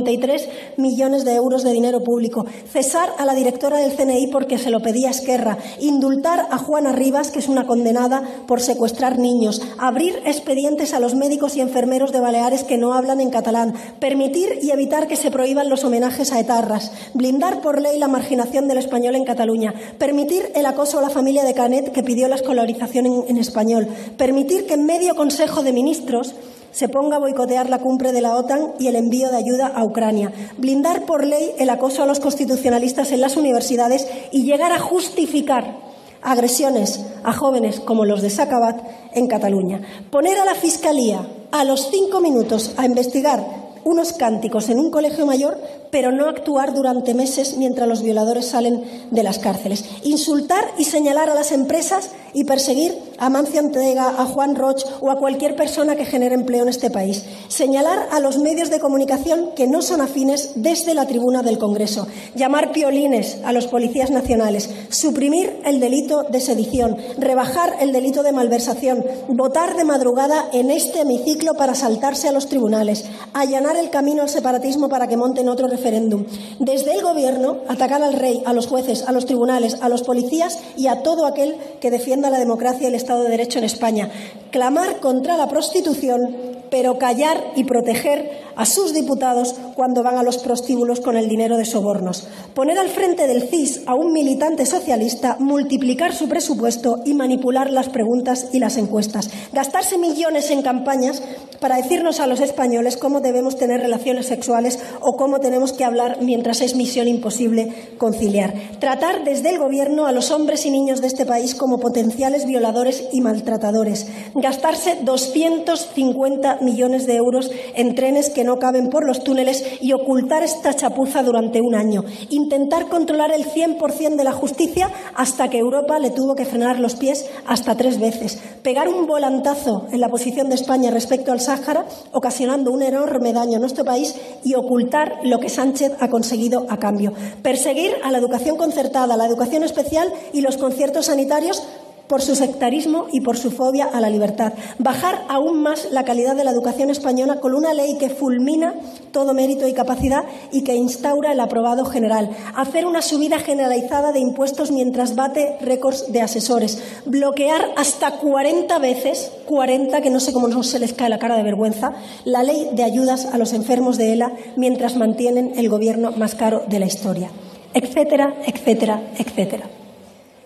53 millones de euros de dinero público. Cesar a la directora del CNI porque se lo pedía Esquerra. Indultar a Juana Rivas, que es una condenada por secuestrar niños. Abrir expedientes a los médicos y enfermeros de Baleares que no hablan en catalán, permitir y evitar que se prohíban los homenajes a etarras, blindar por ley la marginación del español en Cataluña, permitir el acoso a la familia de Canet que pidió la escolarización en, en español, permitir que en medio Consejo de Ministros se ponga a boicotear la cumbre de la OTAN y el envío de ayuda a Ucrania, blindar por ley el acoso a los constitucionalistas en las universidades y llegar a justificar agresiones a jóvenes como los de Sacabat en Cataluña. Poner a la Fiscalía a los cinco minutos a investigar unos cánticos en un colegio mayor pero no actuar durante meses mientras los violadores salen de las cárceles. Insultar y señalar a las empresas y perseguir a Mancia Antega, a Juan Roch o a cualquier persona que genere empleo en este país. Señalar a los medios de comunicación que no son afines desde la tribuna del Congreso. Llamar piolines a los policías nacionales. Suprimir el delito de sedición. Rebajar el delito de malversación. Votar de madrugada en este hemiciclo para saltarse a los tribunales. Allanar el camino al separatismo para que monten otro referéndum. Desde el Gobierno, atacar al rey, a los jueces, a los tribunales, a los policías y a todo aquel que defienda la democracia y el Estado de Derecho en España. Clamar contra la prostitución pero callar y proteger a sus diputados cuando van a los prostíbulos con el dinero de sobornos. Poner al frente del CIS a un militante socialista, multiplicar su presupuesto y manipular las preguntas y las encuestas. Gastarse millones en campañas para decirnos a los españoles cómo debemos tener relaciones sexuales o cómo tenemos que hablar mientras es misión imposible conciliar. Tratar desde el Gobierno a los hombres y niños de este país como potenciales violadores y maltratadores. Gastarse 250 millones de euros en trenes que no caben por los túneles y ocultar esta chapuza durante un año. Intentar controlar el 100% de la justicia hasta que Europa le tuvo que frenar los pies hasta tres veces. Pegar un volantazo en la posición de España respecto al Sáhara, ocasionando un enorme daño a nuestro país y ocultar lo que Sánchez ha conseguido a cambio. Perseguir a la educación concertada, la educación especial y los conciertos sanitarios por su sectarismo y por su fobia a la libertad. Bajar aún más la calidad de la educación española con una ley que fulmina todo mérito y capacidad y que instaura el aprobado general. Hacer una subida generalizada de impuestos mientras bate récords de asesores. Bloquear hasta 40 veces, 40, que no sé cómo no se les cae la cara de vergüenza, la ley de ayudas a los enfermos de ELA mientras mantienen el gobierno más caro de la historia. Etcétera, etcétera, etcétera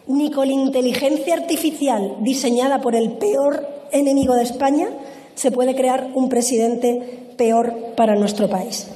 ni con inteligencia artificial diseñada por el peor enemigo de España se puede crear un presidente peor para nuestro país.